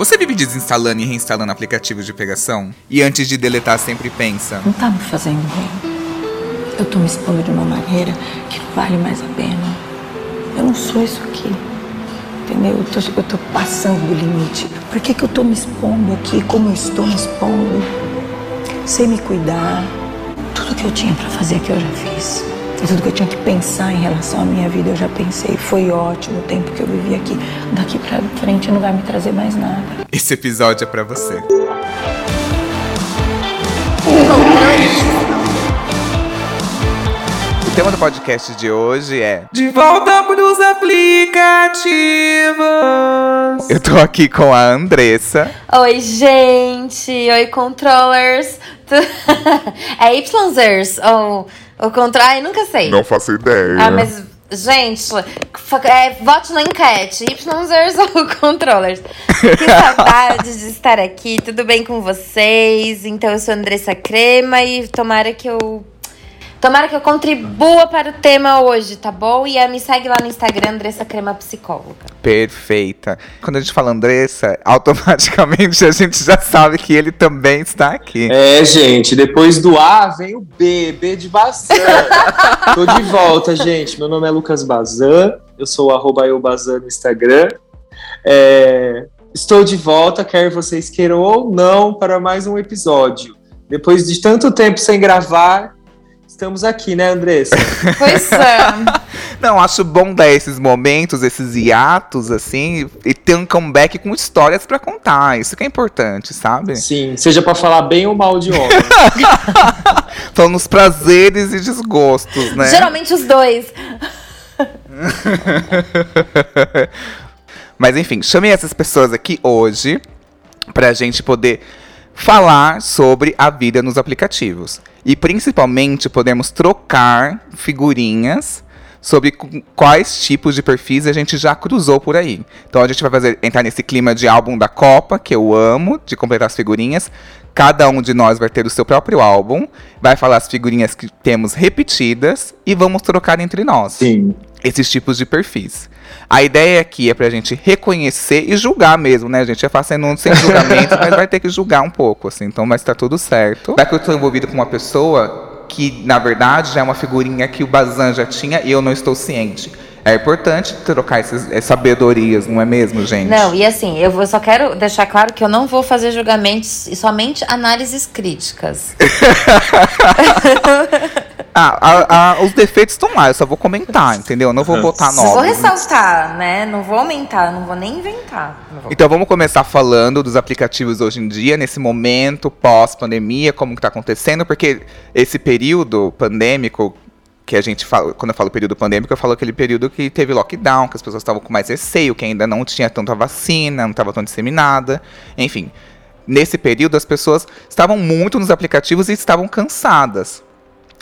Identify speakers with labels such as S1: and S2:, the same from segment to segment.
S1: Você vive desinstalando e reinstalando aplicativos de pegação? E antes de deletar sempre pensa:
S2: Não tá me fazendo bem. Eu tô me expondo de uma maneira que não vale mais a pena. Eu não sou isso aqui. Entendeu? Eu tô, eu tô passando do limite. Por que, que eu tô me expondo aqui como eu estou me expondo? Sem me cuidar. Tudo que eu tinha pra fazer aqui eu já fiz. E tudo que eu tinha que pensar em relação à minha vida eu já pensei. Foi ótimo o tempo que eu vivi aqui. Daqui pra frente não vai me trazer mais nada.
S1: Esse episódio é pra você. O tema do podcast de hoje é De volta pros aplicativos. Eu tô aqui com a Andressa.
S3: Oi, gente! Oi, controllers! É YZers ou o controle? Ai, nunca sei.
S4: Não faço ideia.
S3: Ah, mas, gente, é, vote na enquete. YZers ou controllers? Que saudade de estar aqui. Tudo bem com vocês? Então, eu sou a Andressa Crema e tomara que eu. Tomara que eu contribua para o tema hoje, tá bom? E eh, me segue lá no Instagram, Andressa Crema Psicóloga.
S1: Perfeita. Quando a gente fala Andressa, automaticamente a gente já sabe que ele também está aqui.
S5: É, gente, depois do A vem o B, B de Bazan. Tô de volta, gente. Meu nome é Lucas Bazan, eu sou o arroba no Instagram. É, estou de volta, quer vocês queiram ou não, para mais um episódio. Depois de tanto tempo sem gravar, estamos aqui, né, Andressa?
S3: Pois é.
S1: Não, acho bom dar esses momentos, esses hiatos, assim, e ter um comeback com histórias pra contar. Isso que é importante, sabe?
S5: Sim, seja para falar bem ou mal de homem.
S1: Falando os prazeres e desgostos, né?
S3: Geralmente os dois.
S1: Mas enfim, chamei essas pessoas aqui hoje pra gente poder falar sobre a vida nos aplicativos. E principalmente podemos trocar figurinhas sobre quais tipos de perfis a gente já cruzou por aí. Então a gente vai fazer, entrar nesse clima de álbum da Copa, que eu amo, de completar as figurinhas. Cada um de nós vai ter o seu próprio álbum, vai falar as figurinhas que temos repetidas e vamos trocar entre nós
S5: Sim.
S1: esses tipos de perfis. A ideia aqui é pra gente reconhecer e julgar mesmo, né, gente? É fazendo sem julgamento, mas vai ter que julgar um pouco, assim. Então, mas tá tudo certo. Vai que eu tô envolvido com uma pessoa que, na verdade, já é uma figurinha que o Bazan já tinha e eu não estou ciente. É importante trocar essas, sabedorias, não é mesmo, gente?
S3: Não, e assim, eu vou- só quero deixar claro que eu não vou fazer julgamentos e somente análises críticas.
S1: Ah, a- a- os defeitos estão lá, eu só vou comentar, entendeu? Eu não vou botar
S3: Só vou
S1: nomes.
S3: ressaltar, né? Não vou aumentar, não vou nem inventar. Não vou.
S1: Então vamos começar falando dos aplicativos hoje em dia, nesse momento pós-pandemia, como que tá acontecendo, porque esse período pandêmico que a gente fala, quando eu falo período pandêmico, eu falo aquele período que teve lockdown, que as pessoas estavam com mais receio, que ainda não tinha tanta vacina, não estava tão disseminada, enfim. Nesse período as pessoas estavam muito nos aplicativos e estavam cansadas.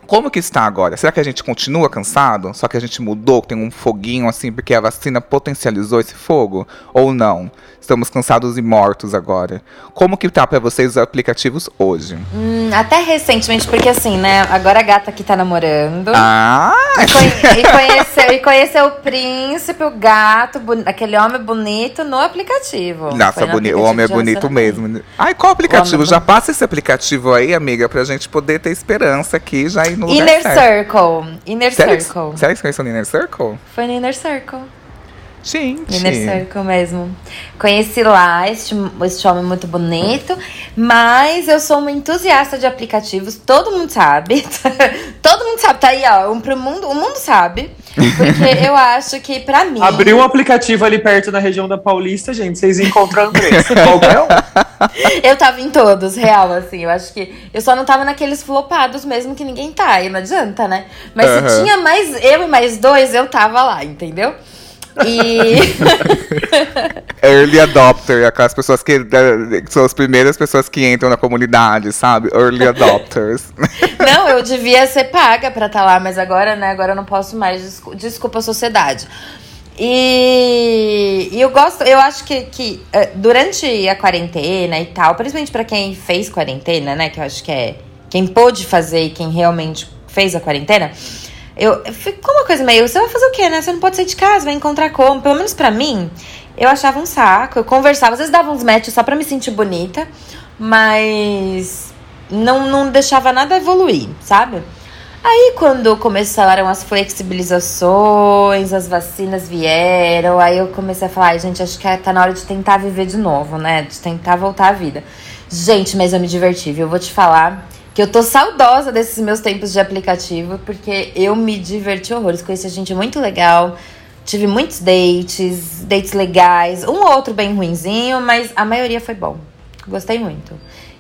S1: Como que está agora? Será que a gente continua cansado? Só que a gente mudou, tem um foguinho assim, porque a vacina potencializou esse fogo? Ou não? Estamos cansados e mortos agora. Como que tá pra vocês os aplicativos hoje?
S3: Hum, até recentemente, porque assim, né? Agora a gata aqui tá namorando.
S1: Ah!
S3: E, conhe- e conheceu, e conheceu o príncipe, o gato, aquele homem bonito no aplicativo.
S1: Nossa,
S3: no
S1: boni- o
S3: aplicativo
S1: homem é bonito mesmo. Ai, qual aplicativo?
S3: É
S1: Já passa esse aplicativo aí, amiga, pra gente poder ter esperança aqui, já ir no lugar
S3: Inner
S1: certo.
S3: Circle. Inner
S1: Sério?
S3: Circle.
S1: Sério que você conheceu no Inner Circle?
S3: Foi no Inner Circle.
S1: Gente.
S3: Inner Circle mesmo. Conheci lá este, este homem muito bonito, mas eu sou uma entusiasta de aplicativos, todo mundo sabe. todo mundo sabe, tá aí, ó. Um pro mundo, o mundo sabe. Porque eu acho que, pra mim.
S5: Abriu um aplicativo ali perto na região da Paulista, gente. Vocês encontram Andressa. Qualquer um.
S3: Eu tava em todos, real, assim. Eu acho que. Eu só não tava naqueles flopados mesmo que ninguém tá. Aí não adianta, né? Mas
S1: Aham.
S3: se tinha mais eu e mais dois, eu tava lá, entendeu? E.
S1: Early adopter, aquelas pessoas que, que são as primeiras pessoas que entram na comunidade, sabe? Early adopters.
S3: Não, eu devia ser paga pra estar lá, mas agora, né? Agora eu não posso mais. Desculpa, desculpa a sociedade. E, e eu gosto, eu acho que, que eh, durante a quarentena e tal, principalmente pra quem fez quarentena, né? Que eu acho que é quem pôde fazer e quem realmente fez a quarentena. Eu, ficou uma coisa meio. Você vai fazer o quê, né? Você não pode sair de casa, vai encontrar como. Pelo menos pra mim, Eu achava um saco, eu conversava, às vezes dava uns matches só pra me sentir bonita, mas não, não deixava nada evoluir, sabe? Aí quando começaram as flexibilizações, as vacinas vieram, aí eu comecei a falar, ai, gente, acho que tá na hora de tentar viver de novo, né? De tentar voltar à vida. Gente, mas eu me diverti, viu? Eu vou te falar que eu tô saudosa desses meus tempos de aplicativo, porque eu me diverti horrores, conheci gente muito legal, tive muitos dates, dates legais, um ou outro bem ruinzinho, mas a maioria foi bom. Gostei muito.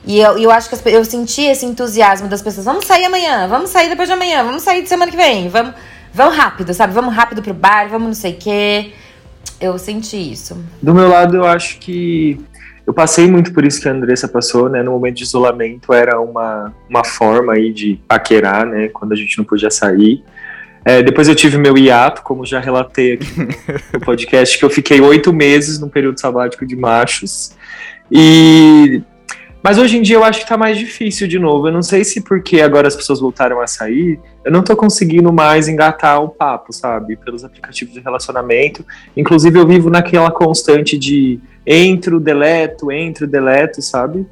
S3: E eu, eu acho que as, eu senti esse entusiasmo das pessoas. Vamos sair amanhã, vamos sair depois de amanhã, vamos sair de semana que vem, vamos, vamos rápido, sabe? Vamos rápido pro bar, vamos não sei o quê. Eu senti isso.
S5: Do meu lado, eu acho que eu passei muito por isso que a Andressa passou, né? No momento de isolamento era uma, uma forma aí de paquerar, né? Quando a gente não podia sair. É, depois eu tive meu hiato, como já relatei aqui no podcast, que eu fiquei oito meses no período sabático de machos. E mas hoje em dia eu acho que tá mais difícil de novo. Eu não sei se porque agora as pessoas voltaram a sair, eu não tô conseguindo mais engatar o papo, sabe? Pelos aplicativos de relacionamento. Inclusive eu vivo naquela constante de entro, deleto, entro, deleto, sabe?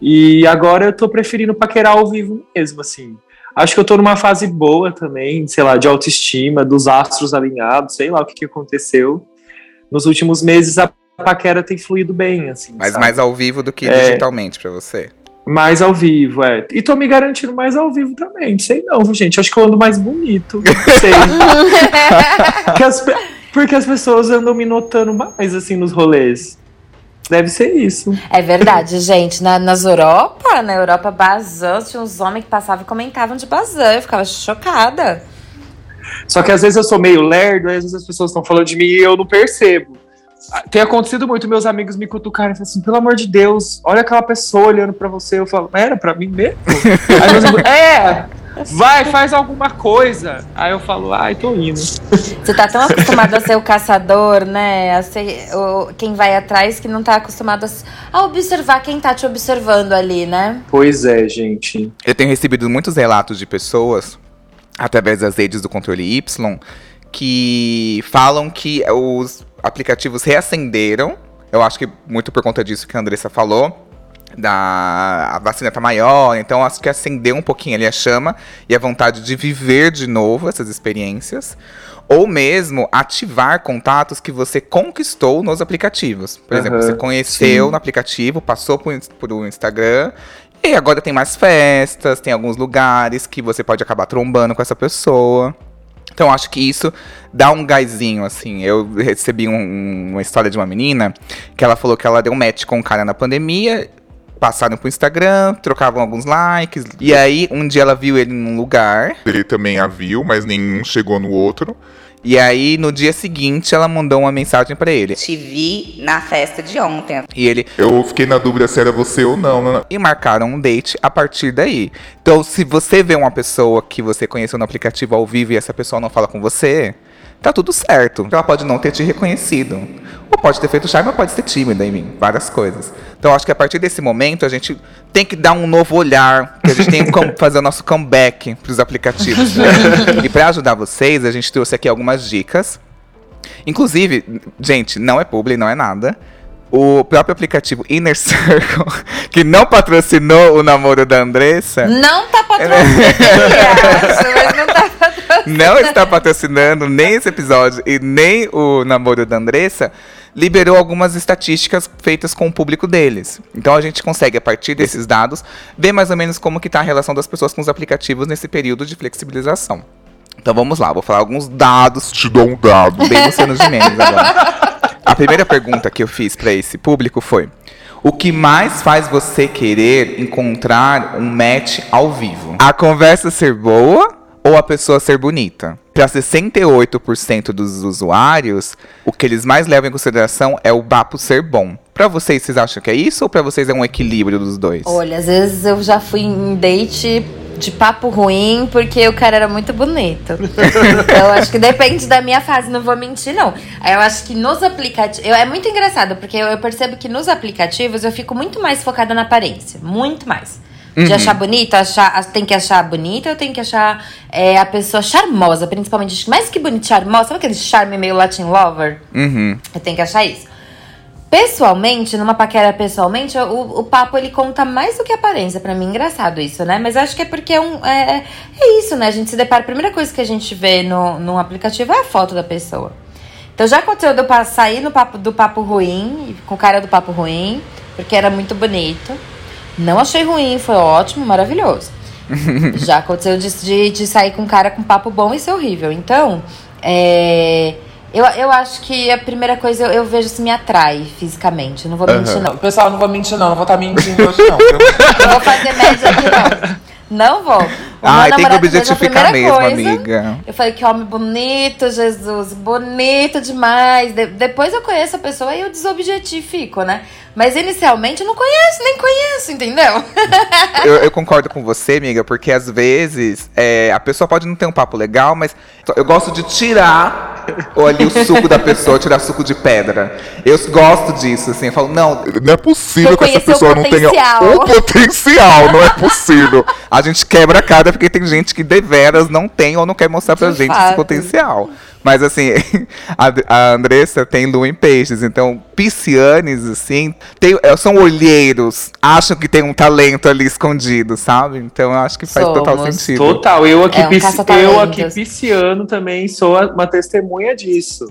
S5: E agora eu tô preferindo paquerar ao vivo mesmo, assim. Acho que eu tô numa fase boa também, sei lá, de autoestima, dos astros alinhados, sei lá o que, que aconteceu. Nos últimos meses a paquera tem fluído bem, assim.
S1: Mas
S5: sabe?
S1: mais ao vivo do que
S5: É.
S1: digitalmente pra você.
S5: Mais ao vivo, é. E tô me garantindo mais ao vivo também. Não sei não, viu, gente. Acho que eu ando mais bonito. Não sei. porque, as, porque as pessoas andam me notando mais, assim, nos rolês. Deve ser isso.
S3: É verdade, gente. Na, nas Europa, na Europa, Bazan, tinha uns homens que passavam e comentavam de Bazan. Eu ficava chocada.
S5: Só que às vezes eu sou meio lerdo, às vezes as pessoas estão falando de mim e eu não percebo. Ah, Tem acontecido muito, meus amigos me cutucarem e falam assim, pelo amor de Deus, olha aquela pessoa olhando pra você. Eu falo, era pra mim mesmo? aí meus amigos, é, vai, faz alguma coisa. Aí eu falo, ai, tô indo.
S3: Você tá tão acostumado a ser o caçador, né? A ser o, quem vai atrás que não tá acostumado a, a observar quem tá te observando ali, né?
S5: Pois é, gente.
S1: Eu tenho recebido muitos relatos de pessoas, através das redes do controle Y, que falam que os aplicativos reacenderam. Eu acho que muito por conta disso que a Andressa falou. Da, a vacina tá maior, então acho que acendeu um pouquinho ali a chama e a vontade de viver de novo essas experiências. Ou mesmo ativar contatos que você conquistou nos aplicativos. Por exemplo,
S5: Aham,
S1: você conheceu
S5: sim.
S1: no aplicativo, passou por, por um Instagram, e agora tem mais festas, tem alguns lugares que você pode acabar trombando com essa pessoa. Então acho que isso dá um gásinho, assim. Eu recebi um- uma história de uma menina que ela falou que ela deu um match com um cara na pandemia, passaram pro Instagram, trocavam alguns likes, e aí um dia ela viu ele num lugar,
S4: Ele também a viu, mas nenhum chegou no outro.
S1: E aí no dia seguinte ela mandou uma mensagem pra ele.
S6: Te vi na festa de ontem.
S1: E ele,
S4: Eu fiquei na dúvida se era você ou não. né?
S1: e marcaram um date a partir daí. Então, se você vê uma pessoa que você conheceu no aplicativo ao vivo e essa pessoa não fala com você, tá tudo certo. Ela pode não ter te reconhecido. Ou pode ter feito charme, ou pode ser tímida em mim. Várias coisas. Então, acho que a partir desse momento, a gente tem que dar um novo olhar. Que a gente tem que fazer o nosso comeback pros aplicativos. né? e para ajudar vocês, a gente trouxe aqui algumas dicas. Inclusive, gente, não é publi, não é nada. O próprio aplicativo Inner Circle, que não patrocinou o namoro da Andressa,
S3: Não tá patrocinando, acho, mas não tá patrocinando.
S1: Não está patrocinando nem esse episódio e nem o namoro da Andressa, liberou algumas estatísticas feitas com o público deles. Então a gente consegue, a partir desses dados, ver mais ou menos como que está a relação das pessoas com os aplicativos nesse período de flexibilização. Então vamos lá, vou falar alguns dados
S4: Te dou um dado.
S1: bem Luciano Gimenez agora. A primeira pergunta que eu fiz para esse público foi: O que mais faz você querer encontrar um match ao vivo? A conversa ser boa ou a pessoa ser bonita? Para 68% dos usuários, o que eles mais levam em consideração é o papo ser bom. Para vocês, vocês acham que é isso ou para vocês é um equilíbrio dos dois?
S3: Olha, às vezes eu já fui em date de papo ruim porque o cara era muito bonito. então acho que depende da minha fase, não vou mentir, não. Eu acho que nos aplicativos. É muito engraçado, porque eu eu percebo que nos aplicativos eu fico muito mais focada na aparência. Muito mais. De achar bonita, achar, tem que achar bonita, tenho que achar é, a pessoa charmosa, principalmente. Mais que bonita, charmosa, sabe aquele charme meio Latin lover?
S1: Uhum.
S3: Eu tenho que achar isso. Pessoalmente, numa paquera pessoalmente, o, o papo ele conta mais do que a aparência. Pra mim, engraçado isso, né? Mas acho que é porque é, um, é, é isso, né? A gente se depara. A primeira coisa que a gente vê no, no aplicativo é a foto da pessoa. Então já aconteceu de eu sair no papo, do papo ruim, com o cara do papo ruim, porque era muito bonito. Não achei ruim, foi ótimo, maravilhoso. já aconteceu de, de, de sair com um cara com papo bom e ser horrível. Então, é. Eu, eu acho que a primeira coisa eu, eu vejo se me atrai fisicamente. Não vou mentir, não.
S7: Pessoal, não vou mentir, não. Não vou estar mentindo hoje, não. viu?
S3: Não vou fazer média aqui, não. Não vou.
S1: Ai, tem que objetificar mesmo,
S3: coisa.
S1: amiga.
S3: Eu falei que homem bonito, Jesus, bonito demais. De- depois eu conheço a pessoa e eu desobjetifico, né? Mas inicialmente eu não conheço, nem conheço, entendeu?
S1: Eu, eu concordo com você, amiga, porque às vezes é, a pessoa pode não ter um papo legal, mas eu gosto de tirar ou ali o suco da pessoa, tirar suco de pedra. Eu gosto disso, assim, eu falo, não,
S4: Não é possível que essa pessoa não tenha o potencial, não é possível.
S1: a gente quebra a porque tem gente que deveras não tem ou não quer mostrar pra
S3: De
S1: gente esse
S3: fato.
S1: potencial. Mas assim, a, a Andressa tem lua em peixes, então piscianes, assim, tem, é, são olheiros, acham que tem um talento ali escondido, sabe? Então eu acho que faz total
S3: Somos.
S1: sentido.
S5: Total, eu aqui,
S3: É um
S5: eu aqui pisciano também sou uma testemunha disso.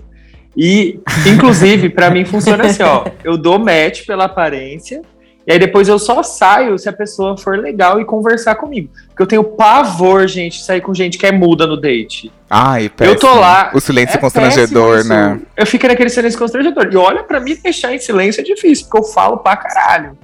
S5: E, inclusive, pra mim funciona assim, ó. Eu dou match pela aparência, e aí depois eu só saio se a pessoa for legal e conversar comigo. Porque eu tenho pavor, gente, de sair com gente que é muda no date.
S1: Ai,
S5: Eu tô
S1: péssimo.
S5: lá.
S1: O silêncio
S5: é
S1: constrangedor,
S5: péssimo
S1: né?
S5: Eu fico naquele silêncio constrangedor. E olha, pra mim, deixar em silêncio é difícil, porque eu falo pra caralho.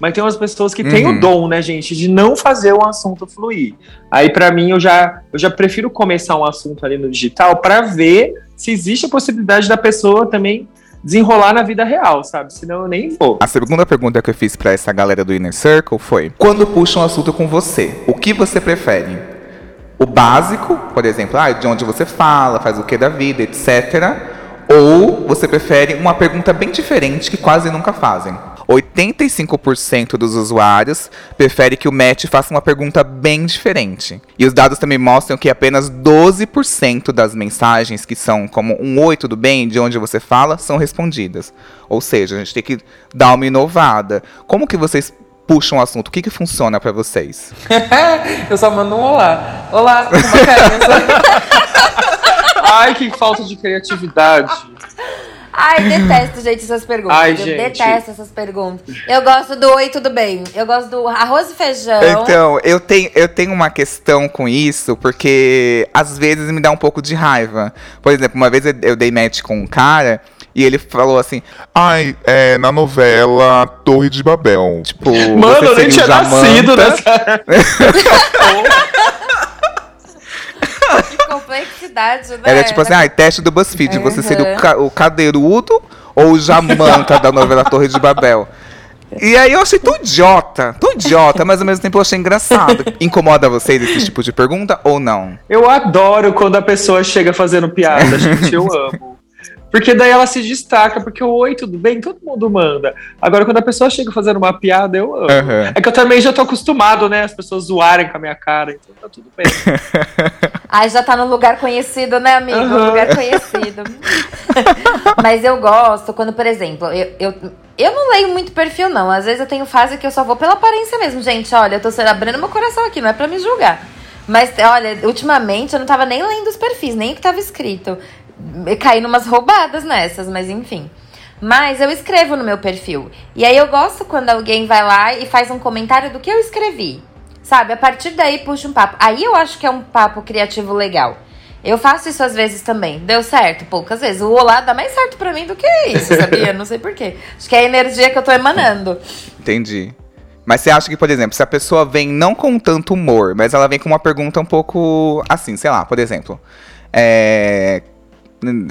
S5: Mas tem umas pessoas que têm
S1: Uhum.
S5: o dom, né, gente, de não fazer o assunto fluir. Aí, pra mim, eu já, eu já prefiro começar um assunto ali no digital pra ver se existe a possibilidade da pessoa também desenrolar na vida real, sabe? Senão eu nem vou.
S1: A segunda pergunta que eu fiz pra essa galera do Inner Circle foi: quando puxam um assunto com você, o que você prefere? O básico, por exemplo, ah, de onde você fala, faz o que da vida, etc. Ou você prefere uma pergunta bem diferente que quase nunca fazem? 85% dos usuários prefere que o match faça uma pergunta bem diferente. E os dados também mostram que apenas 12% das mensagens que são como um oi, tudo bem, de onde você fala, são respondidas. Ou seja, a gente tem que dar uma inovada. Como que vocês puxam o assunto? O que, que funciona pra vocês?
S7: Eu só mando um olá. Olá, com uma carinha.
S5: Ai, que falta de criatividade.
S3: Ai, detesto, gente, essas perguntas.
S5: Ai,
S3: eu
S5: gente.
S3: detesto essas perguntas. Eu gosto do oi, tudo bem. Eu gosto do arroz e feijão.
S1: Então, eu tenho, eu tenho uma questão com isso, porque às vezes me dá um pouco de raiva. Por exemplo, uma vez eu, dei match com um cara e ele falou assim,
S4: Ai, é, na novela Torre de Babel.
S1: tipo,
S5: Mano,
S1: você
S5: eu nem tinha nascido né?
S1: Jamanta.
S5: nessa.
S3: Complexidade, né?
S1: Era tipo assim, ah, teste do BuzzFeed, você seria o,
S3: Uhum.
S1: ca- o cadeirudo ou o Jamanta da novela Torre de Babel? E aí eu achei tão idiota, tão idiota, mas ao mesmo tempo eu achei engraçado. Incomoda vocês esse tipo de pergunta ou não?
S5: Eu adoro quando a pessoa chega fazendo piada, gente. Eu amo. Porque daí ela se destaca, porque o oi, tudo bem, todo mundo manda. Agora, quando a pessoa chega fazendo uma piada, eu amo.
S1: Aham.
S5: É que eu também já tô acostumado, né? As pessoas zoarem com a minha cara, então tá tudo bem.
S3: Ai, já tá no lugar conhecido, né, amigo?
S5: Aham.
S3: Lugar conhecido. Mas eu gosto quando, por exemplo, eu, eu, eu não leio muito perfil, não. Às vezes eu tenho fase que eu só vou pela aparência mesmo. Gente, olha, eu tô abrindo meu coração aqui, não é pra me julgar. Mas, olha, ultimamente eu não tava nem lendo os perfis, nem o que tava escrito. Caí numas roubadas nessas, mas enfim. Mas eu escrevo no meu perfil. E aí eu gosto quando alguém vai lá e faz um comentário do que eu escrevi. Sabe? A partir daí puxa um papo. Aí eu acho que é um papo criativo legal. Eu faço isso às vezes também. Deu certo? Poucas vezes. O olá dá mais certo pra mim do que isso, sabia? Não sei porquê. Acho que é a energia que eu tô emanando.
S1: Entendi. Mas você acha que, por exemplo, se a pessoa vem não com tanto humor, mas ela vem com uma pergunta um pouco assim, sei lá, por exemplo. É.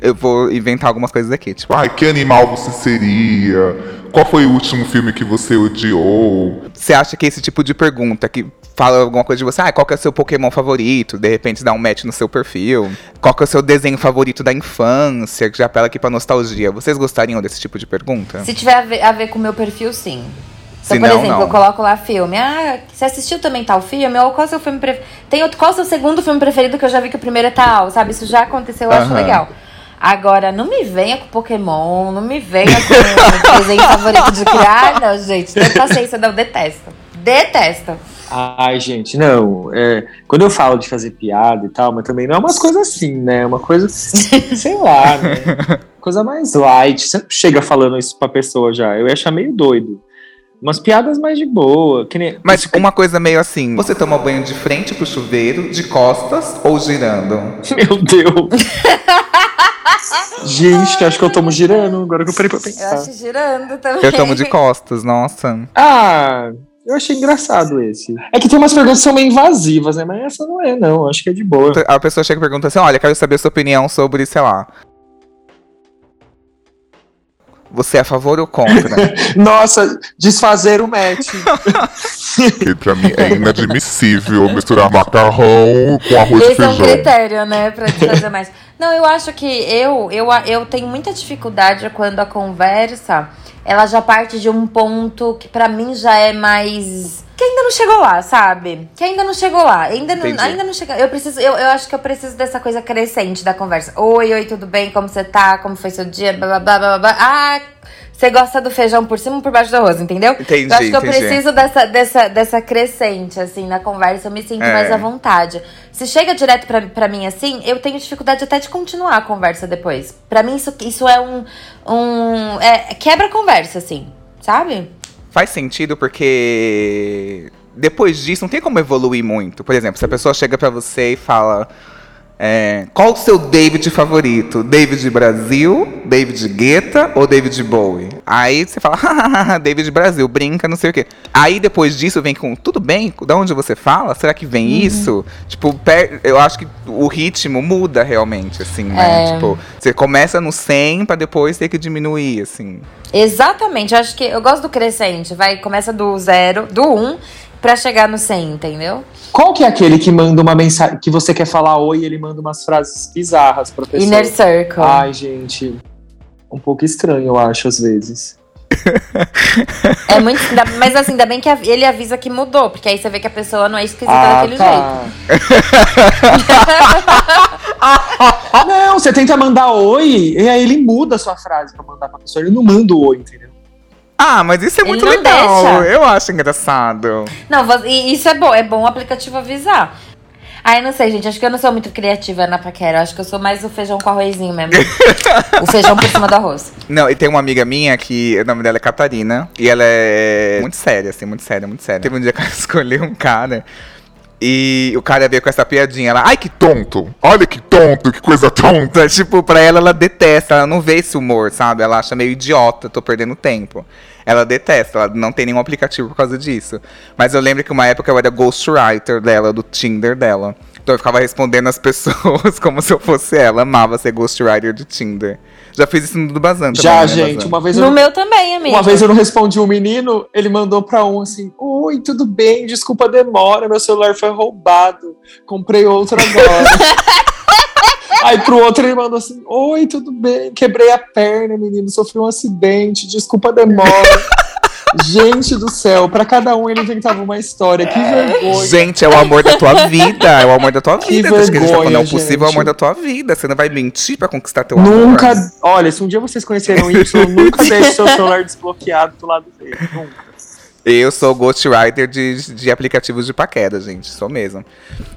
S1: Eu vou inventar algumas coisas aqui, tipo,
S4: Ai, que animal você seria? Qual foi o último filme que você odiou?
S1: Você acha que esse tipo de pergunta que fala alguma coisa de você, ah, qual que é o seu Pokémon favorito? De repente dá um match no seu perfil. Qual que é o seu desenho favorito da infância? Que já apela aqui pra nostalgia. Vocês gostariam desse tipo de pergunta?
S3: Se tiver a ver, a ver com o meu perfil, sim. Então,
S1: Se
S3: por
S1: não,
S3: exemplo,
S1: não.
S3: eu coloco lá filme. Ah, você assistiu também tal filme? Ou qual é o seu filme preferido? Tem outro, qual é o seu segundo filme preferido que eu já vi que o primeiro é tal, sabe? Isso já aconteceu, eu acho
S1: Aham.
S3: legal. Agora, não me venha com Pokémon, não me venha com o desenho favorito de criar, não, gente. Não tem paciência, não, detesto. Detesto.
S5: Ai, gente, não. É, quando eu falo de fazer piada e tal, mas também não é umas coisas assim, né? É uma coisa, sei lá, né? Coisa mais light. Você não chega falando isso pra pessoa já. Eu ia achar meio doido. Umas piadas mais de boa. Que nem...
S1: Mas uma coisa meio assim, você toma banho de frente pro chuveiro, de costas ou girando?
S5: Meu Deus. Gente, acho que eu tomo girando, agora que eu parei pra
S3: Eu
S5: pensar.
S3: acho girando também.
S1: Eu tomo de costas, nossa.
S5: Ah, eu achei engraçado esse. É que tem umas perguntas que são meio invasivas, né? Mas essa não é, não. Acho que é de boa.
S1: A pessoa chega e pergunta assim: olha, quero saber a sua opinião sobre, sei lá. Você é a favor ou contra?
S5: Nossa, desfazer o match.
S4: Que pra mim é inadmissível misturar macarrão com arroz e
S3: Esse é um
S4: feijão.
S3: critério, né, pra te fazer mais. Não, eu acho que eu, eu, eu tenho muita dificuldade quando a conversa ela já parte de um ponto que pra mim já é mais. Que ainda não chegou lá, sabe? Que ainda não chegou lá. Ainda não,
S1: Entendi.
S3: ainda não chegou. Eu preciso, eu, eu acho que eu preciso dessa coisa crescente da conversa. Oi, oi, tudo bem? Como você tá? Como foi seu dia? Blá, blá, blá, blá, blá. Ah, você gosta do feijão por cima ou por baixo do arroz, entendeu?
S1: Entendi,
S3: eu acho que eu
S1: entendi.
S3: preciso dessa, dessa, dessa crescente, assim, na conversa. Eu me sinto
S1: É.
S3: mais à vontade. Se chega direto pra, pra mim assim, eu tenho dificuldade até de continuar a conversa depois. Pra mim, isso, isso é um. um é, quebra a conversa, assim, sabe?
S1: Faz sentido porque depois disso não tem como evoluir muito. Por exemplo, se a pessoa chega pra você e fala. É, qual o seu David favorito? David Brasil, David Guetta ou David Bowie? Aí você fala, "Hahaha, David Brasil, brinca, não sei o quê. Aí depois disso vem com, tudo bem? Da onde você fala? Será que vem isso? Tipo, eu acho que o ritmo muda realmente, assim, né?
S3: É.
S1: Tipo, você começa no 100 pra depois ter que diminuir, assim.
S3: Exatamente. Eu acho que eu gosto do crescente. Vai, começa do zero, do um, pra chegar no 100, entendeu?
S5: Qual que é aquele que manda uma mensagem que você quer falar oi e ele manda umas frases bizarras pra pessoa?
S3: Inner Circle.
S5: Ai, gente. Um pouco estranho, eu acho, às vezes.
S3: É muito. Mas assim, ainda bem que ele avisa que mudou, porque aí você vê que a pessoa não é esquisita
S5: Ah,
S3: daquele
S5: tá. não, você tenta mandar oi e aí ele muda a sua frase pra mandar pra pessoa. Ele não manda o oi, entendeu?
S1: Ah, mas isso é muito legal.
S3: deixa.
S1: Eu acho engraçado.
S3: Não, e isso é bom, é bom o aplicativo avisar. Ai, não sei, gente. Acho que eu não sou muito criativa na paquera. Acho que eu sou mais o feijão com arrozinho mesmo. o feijão por cima do arroz.
S1: Não, e tem uma amiga minha que o nome dela é Catarina. E ela é muito séria, assim, muito séria, muito séria. Teve um dia que ela escolheu um cara. E o cara veio com essa piadinha. Ela, ai que
S4: Tonto. Olha que tonto, que coisa tonta.
S1: Tipo, pra ela, ela detesta. Ela não vê esse humor, sabe? Ela acha meio idiota, tô perdendo tempo. Ela detesta, ela não tem nenhum aplicativo por causa disso. Mas eu lembro que uma época eu era ghostwriter dela, do Tinder dela. Então eu ficava respondendo as pessoas como se eu fosse ela. Amava ser ghostwriter do Tinder. Já fiz isso no do Bazan também,
S5: Já,
S1: né,
S5: gente,
S1: Bazan?
S5: uma vez eu
S3: No meu também, amigo.
S5: Uma vez eu não respondi um menino, ele mandou pra um assim: Oi, tudo bem? Desculpa a demora, meu celular foi roubado. Comprei outro agora. Aí pro outro ele mandou assim: Oi, tudo bem? Quebrei a perna, menino, sofri um acidente, desculpa a demora. Gente do céu, pra cada um ele inventava uma história. Que vergonha.
S1: Gente, é o amor da tua vida. É o amor da tua
S5: Que
S1: vida. Acho que a gente tá falando,
S5: vergonha,
S1: é o possível amor da tua vida. Você não vai mentir pra conquistar teu
S5: Nunca.
S1: amor.
S5: Olha, se um dia vocês conheceram o Y, nunca deixe seu celular desbloqueado do lado dele. Nunca.
S1: Eu sou ghostwriter de, de aplicativos de paquera, gente. Sou mesmo.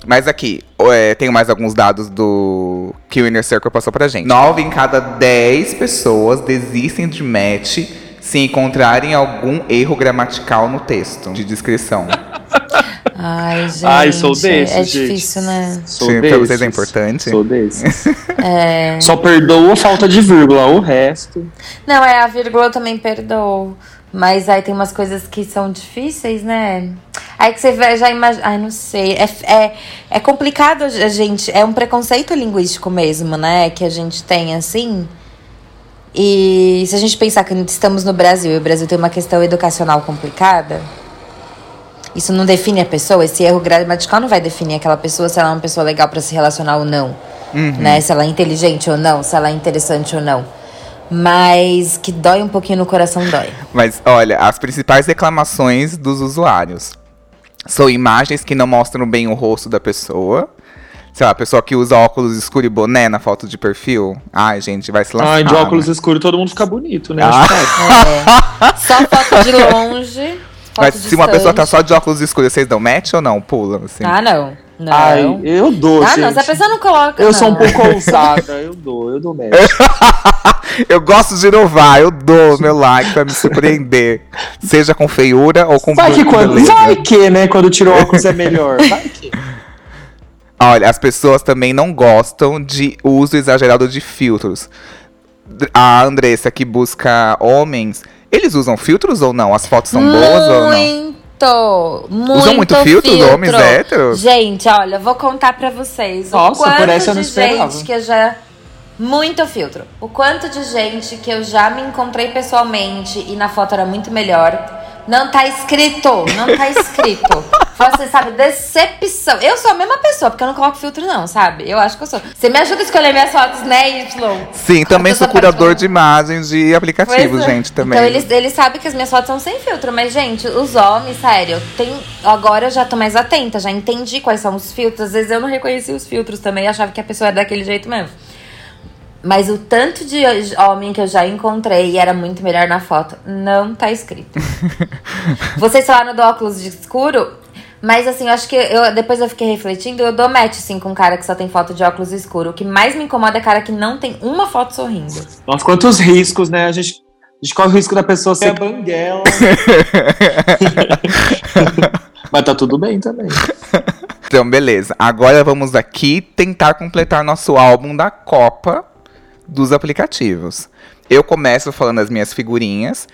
S1: Mas aqui, é, tenho mais alguns dados do que o Inner Circle passou pra gente. Nove em cada dez pessoas desistem de match se encontrarem algum erro gramatical no texto de descrição.
S3: Ai, gente.
S5: Ai, sou desses,
S3: É
S5: gente.
S3: difícil, né?
S5: Sou
S1: Sim, pra
S5: desses.
S1: vocês é importante?
S5: Sou desses.
S3: É.
S5: Só perdoa a falta de vírgula, o resto.
S3: Não, é, a vírgula eu também perdoo. Mas aí tem umas coisas que são difíceis, né? Aí que você já imagina. Ai, não sei. É, é, é complicado, a gente. É um preconceito linguístico mesmo, né? Que a gente tem, assim. E se a gente pensar que estamos no Brasil e o Brasil tem uma questão educacional complicada, isso não define a pessoa. Esse erro gramatical não vai definir aquela pessoa se ela é uma pessoa legal pra se relacionar ou não. Né? Se ela é inteligente ou não, se ela é interessante ou não. Mas que dói um pouquinho no coração, dói.
S1: Mas olha, as principais reclamações dos usuários são imagens que não mostram bem o rosto da pessoa, Sei lá, a pessoa que usa óculos escuro e boné na foto de perfil. Ai, gente, vai se lascar.
S5: Ai, de
S1: né?
S5: óculos escuros todo mundo fica bonito, né?
S1: Ah.
S5: Acho que
S3: É. Só foto de longe. Foto
S1: Mas se uma pessoa tá só de óculos escuros, vocês dão match ou não? Pulam, assim.
S3: Ah, não. Não.
S5: Ai, eu dou,
S3: ah,
S5: gente.
S3: não. Se a pessoa não coloca.
S5: Eu
S3: não.
S5: sou um pouco ousada, eu dou, eu dou médio.
S1: Eu gosto de inovar, eu dou meu like pra me surpreender. Seja com feiura ou com
S5: Vai que quando. Vai que, né? Quando tirou óculos é melhor. Vai que.
S1: Olha, as pessoas também não gostam de uso exagerado de filtros. A Andressa que busca homens, eles usam filtros ou não? As fotos são boas ou não?
S3: Muito, muito
S1: Usam muito filtro, os homens héteros?
S3: Gente, olha, eu vou contar pra vocês
S5: Nossa,
S3: o quanto
S5: por essa eu não esperava.
S3: gente que eu já... Muito filtro. O quanto de gente que eu já me encontrei pessoalmente e na foto era muito melhor. Não tá escrito, não tá escrito. Você sabe, decepção. Eu sou a mesma pessoa, porque eu não coloco filtro não, sabe? Eu acho que eu sou. Você me ajuda a escolher minhas fotos, né, Y?
S1: Sim, também sou curador de imagens de aplicativos,
S3: é.
S1: gente, também.
S3: Então eles, eles sabem que as minhas fotos são sem filtro, mas, gente, os homens, sério, tem. Agora eu já tô mais atenta, já entendi quais são os filtros. Às vezes eu não reconheci os filtros também, achava que a pessoa era daquele jeito mesmo. Mas o tanto de homem que eu já encontrei e era muito melhor na foto, não tá escrito. Vocês falaram do óculos de escuro, mas assim, eu acho que eu, depois eu fiquei refletindo, eu dou match assim com um cara que só tem foto de óculos escuro. O que mais me incomoda é cara que não tem uma foto sorrindo.
S5: Nossa, quantos riscos, né? A gente, a gente corre o risco da pessoa ser a banguela. Mas tá tudo bem também.
S1: Então, beleza. Agora vamos aqui tentar completar nosso álbum da Copa dos aplicativos. Eu começo falando as minhas figurinhas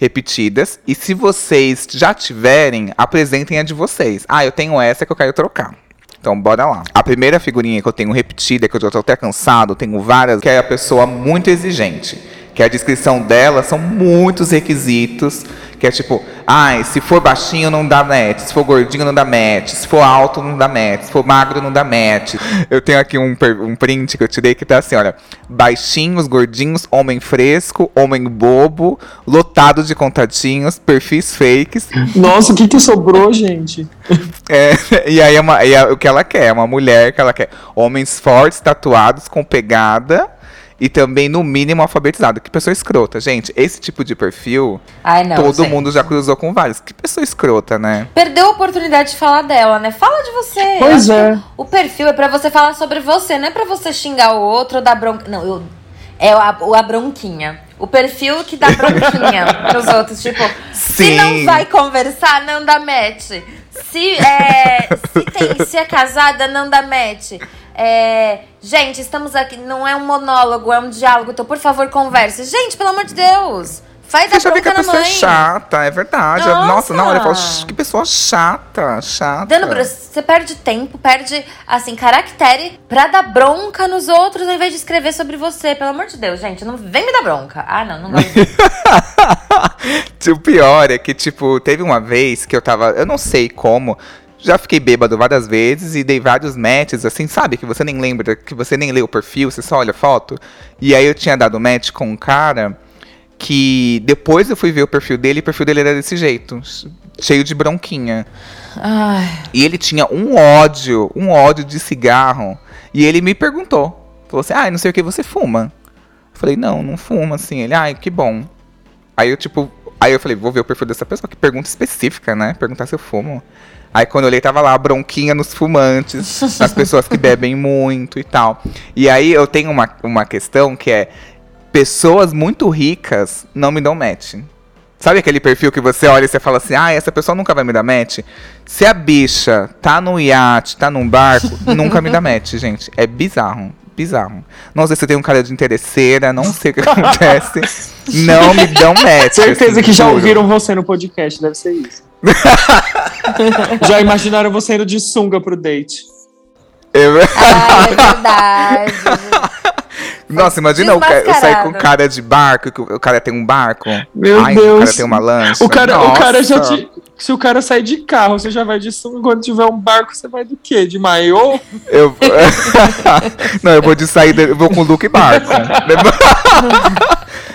S1: repetidas. E se vocês já tiverem, apresentem a de vocês. Ah, eu tenho essa que eu quero trocar. Então, bora lá. A primeira figurinha que eu tenho repetida, que eu já tô até cansado, tenho várias, que é a pessoa muito exigente. Que a descrição dela são muitos requisitos. Que é tipo, ai, se for baixinho não dá match, se for gordinho não dá match, se for alto não dá match, se for magro não dá match. Eu tenho aqui um, um print que eu tirei que tá assim, olha. Baixinhos, gordinhos, homem fresco, homem bobo, lotado de contatinhos, perfis fakes.
S5: Nossa, o que que sobrou, gente?
S1: É, e aí é, uma- e é o que ela quer, é uma mulher que ela quer. Homens fortes, tatuados, com pegada. E também, no mínimo, alfabetizado. Que pessoa escrota. Gente, esse tipo de perfil,
S3: Ai, não.
S1: todo
S3: gente.
S1: mundo já cruzou com vários. Que pessoa escrota, né?
S3: Perdeu a oportunidade de falar dela, né? Fala de você.
S5: Pois
S3: Eu
S5: é.
S3: O perfil é pra você falar sobre você, não é pra você xingar o outro ou dar bronca. Não, eu. É a, o- a bronquinha. O perfil que dá bronquinha nos outros. Tipo, se
S1: Sim.
S3: não vai conversar, não dá match. Se é, se, tem, se é casada, não dá match. É, gente, estamos aqui. Não é um monólogo, é um diálogo. Então, por favor, converse. Gente, pelo amor de Deus. Faz
S1: Você já vê que a pessoa é
S3: mãe.
S1: chata, é verdade.
S3: Nossa.
S1: Nossa, falo, "Shh, que pessoa chata, chata.
S3: Dando você perde tempo, perde, assim, caractere pra dar bronca nos outros ao invés de escrever sobre você. Pelo amor de Deus, gente, não vem me dar bronca. Ah, não, não gosto.
S1: o pior é que, tipo, teve uma vez que eu tava. Eu não sei como. Já fiquei bêbado várias vezes e dei vários matches, assim, sabe? Que você nem lembra, que você nem lê o perfil, você só olha a foto. E aí eu tinha dado match com um cara que depois eu fui ver o perfil dele e o perfil dele era desse jeito, cheio de bronquinha.
S3: Ai,
S1: E ele tinha um ódio, um ódio de cigarro. E ele me perguntou. Falou assim, ah, não sei o que você fuma. Eu falei, não, não fuma, assim. Ele, ai, que bom. Aí eu, tipo, aí eu falei, vou ver o perfil dessa pessoa, que pergunta específica, né? Perguntar se eu fumo. Aí quando eu olhei, tava lá, bronquinha nos fumantes, nas pessoas que bebem muito e tal. E aí eu tenho uma, uma questão que é, pessoas muito ricas não me dão match. Sabe aquele perfil que você olha e você fala assim, ah, essa pessoa nunca vai me dar match? Se a bicha tá no iate, tá num barco, nunca me dá match, gente. É bizarro. Bizarro. Não sei se eu tenho um cara de interesseira, não sei o que acontece. não me dão match.
S5: Certeza
S1: assim,
S5: que já
S1: juro.
S5: ouviram você no podcast, deve ser isso. já imaginaram você indo de sunga pro date.
S1: Eu-
S3: ai, é verdade.
S1: Nossa, imagina eu, ca- eu sair com cara de barco, que o o cara tem um barco.
S5: Meu
S1: Ai,
S5: Deus.
S1: O cara tem uma lancha.
S5: O cara, o cara já te. Se o cara sair de carro, você já vai de sunga. Quando tiver um barco, você vai do quê? De maiô?
S1: Eu... Não, eu vou de saída, eu vou com o Luke Barco.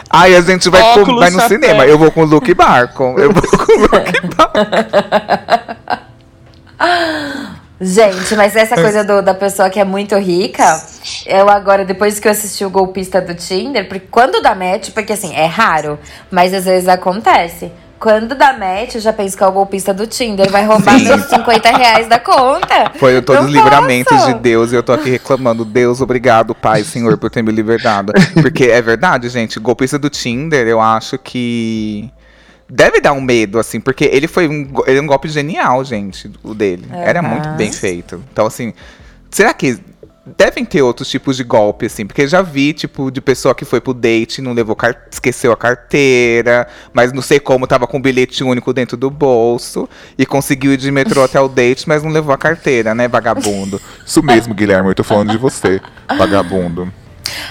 S1: Aí a gente vai, com- vai no
S5: chapéu.
S1: cinema. Eu vou com o Luke Barco. Eu vou com o Luke Barco.
S3: Gente, mas essa coisa do- da pessoa que é muito rica, eu agora, depois que eu assisti o golpista do Tinder, porque quando dá match, porque assim, é raro, mas às vezes acontece. Quando dá match, eu já penso que é o golpista do Tinder, vai roubar
S1: Sim.
S3: meus 50 reais da conta.
S1: Foi todos os livramentos de Deus e eu tô aqui reclamando. Deus, obrigado, Pai, Senhor, por ter me libertado. Porque é verdade, gente. Golpista do Tinder, eu acho que. Deve dar um medo, assim, porque ele foi um, ele é um golpe genial, gente, o dele. Era
S3: Aham.
S1: muito bem feito. Então, assim, será que devem ter outros tipos de golpe, assim? Porque eu já vi, tipo, de pessoa que foi pro date, não levou car esqueceu a carteira, mas não sei como tava com um bilhete único dentro do bolso e conseguiu ir de metrô até o date, mas não levou a carteira, né, vagabundo?
S4: Isso mesmo, Guilherme, eu tô falando de você, vagabundo.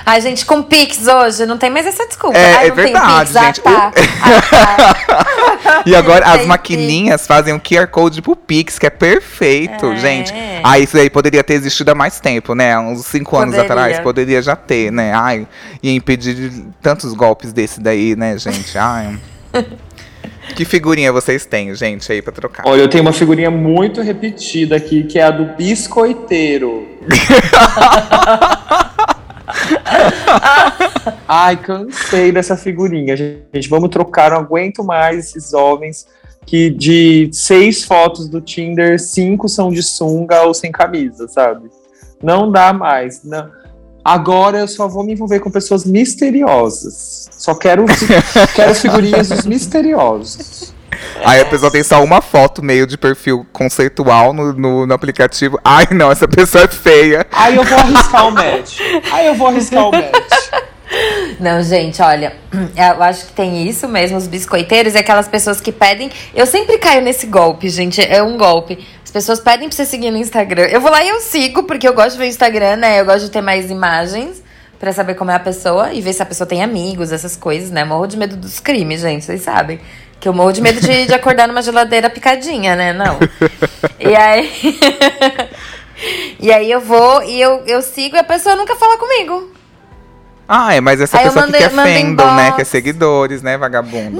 S3: Ai, gente, com Pix hoje, não tem mais essa desculpa.
S1: É,
S3: Ai,
S1: é
S3: não
S1: verdade,
S3: tem
S1: gente.
S3: Pix, ah, tá. Ah, tá.
S1: E agora as maquininhas fazem um QR Code pro Pix, que é perfeito,
S3: É.
S1: gente. Ah, isso aí poderia ter existido há mais tempo, né? Uns cinco anos
S3: Poderia.
S1: atrás poderia já ter, né? Ai, ia impedir tantos golpes desse daí, né, gente? Ai. que figurinha vocês têm, gente, aí pra trocar?
S5: Olha, eu tenho uma figurinha muito repetida aqui, que é a do biscoiteiro. Ai, cansei dessa figurinha, gente. Vamos trocar, não aguento mais esses homens que de seis fotos do Tinder, cinco são de sunga ou sem camisa, sabe? Não dá mais. Não. Agora eu só vou me envolver com pessoas misteriosas. Só quero, quero as figurinhas dos misteriosos.
S1: Aí a pessoa tem só uma foto meio de perfil conceitual no, no, no aplicativo. Ai, não, essa pessoa é feia.
S5: Aí eu vou arriscar o match. Aí eu vou arriscar o match.
S3: Não, gente, olha, eu acho que tem isso mesmo, os biscoiteiros e aquelas pessoas que pedem. Eu sempre caio nesse golpe, gente. É um golpe. As pessoas pedem pra você seguir no Instagram. Eu vou lá e eu sigo, porque eu gosto de ver o Instagram, né? Eu gosto de ter mais imagens pra saber como é a pessoa e ver se a pessoa tem amigos, essas coisas, né? Morro de medo dos crimes, gente, vocês sabem. Que eu morro de medo de, de acordar numa geladeira picadinha, né? Não. E aí. e aí eu vou e eu, eu sigo e a pessoa nunca fala comigo.
S1: Ah, é, mas essa
S3: Aí
S1: pessoa
S3: mandei-
S1: que quer
S3: mando
S1: fandom, né?
S3: inbox.
S1: Quer seguidores, né, vagabundo?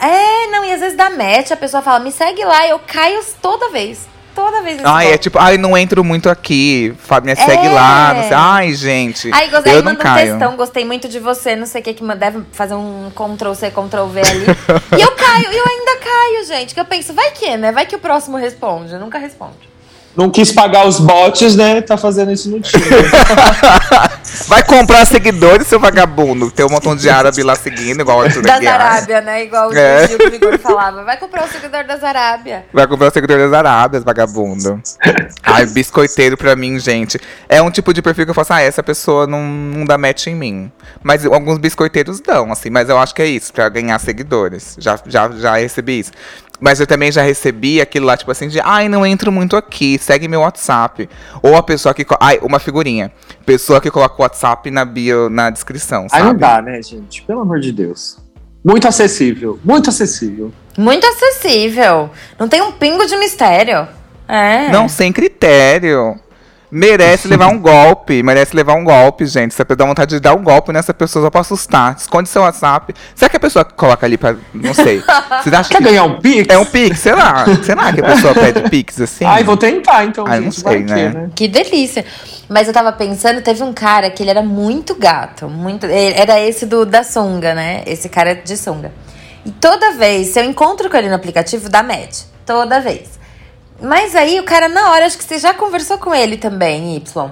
S3: É, não, e às vezes dá match, a pessoa fala, me segue lá, eu caio toda vez. Toda vez
S1: Ai, é
S3: golpe.
S1: tipo, ai, não entro muito aqui. Fábio, me segue
S3: É.
S1: lá. Não sei. Ai, gente.
S3: Aí, gostei,
S1: eu não
S3: manda um
S1: caio.
S3: textão, gostei muito de você, não sei o que, que deve fazer um Ctrl C, Ctrl V ali. e eu caio, e eu ainda caio, gente. Que eu penso, vai que, né? Vai que o próximo responde. Nunca responde.
S5: Não quis pagar os bots, né? Tá fazendo isso no Tinder.
S1: Vai comprar seguidores, seu vagabundo. Tem um montão de árabe lá seguindo, igual
S3: Das
S1: Aguiar.
S3: Arábia, né? Igual o
S1: É.
S3: Gil Vigor falava. Vai comprar o seguidor das Arábia.
S1: Vai comprar o seguidor das Arábias, vagabundo. Ai, biscoiteiro pra mim, gente. É um tipo de perfil que eu faço, ah, essa pessoa não, não dá match em mim. Mas alguns biscoiteiros dão, assim, mas eu acho que é isso, pra ganhar seguidores. Já, já, já recebi isso. Mas eu também já recebi aquilo lá, tipo assim, de ai, não entro muito aqui, segue meu WhatsApp. Ou a pessoa que. Ai, uma figurinha. Pessoa que coloca o WhatsApp na bio, na descrição,
S5: Aí
S1: sabe?
S5: não dá, né, gente? Pelo amor de Deus. Muito acessível. Muito acessível.
S3: Muito acessível. Não tem um pingo de mistério. É.
S1: Não, sem critério. Merece levar um golpe. Merece levar um golpe, gente. Você dá vontade de dar um golpe nessa pessoa só pra assustar. Esconde seu WhatsApp. Será que a pessoa coloca ali pra. Não sei. Você acha
S5: Quer
S1: que.
S5: ganhar um pix?
S1: É um pix, sei lá. Será que a pessoa pede pix assim?
S5: Ai, vou tentar, então,
S1: Ai,
S5: gente.
S1: não sei,
S5: Vai que,
S1: né?
S5: né?
S3: Que delícia. Mas eu tava pensando, teve um cara que ele era muito gato, muito. ele- Era esse do da sunga, né? Esse cara de sunga. E toda vez, se eu encontro com ele no aplicativo, dá match. Toda vez. Mas aí o cara, na hora, acho que você já conversou com ele também, Y.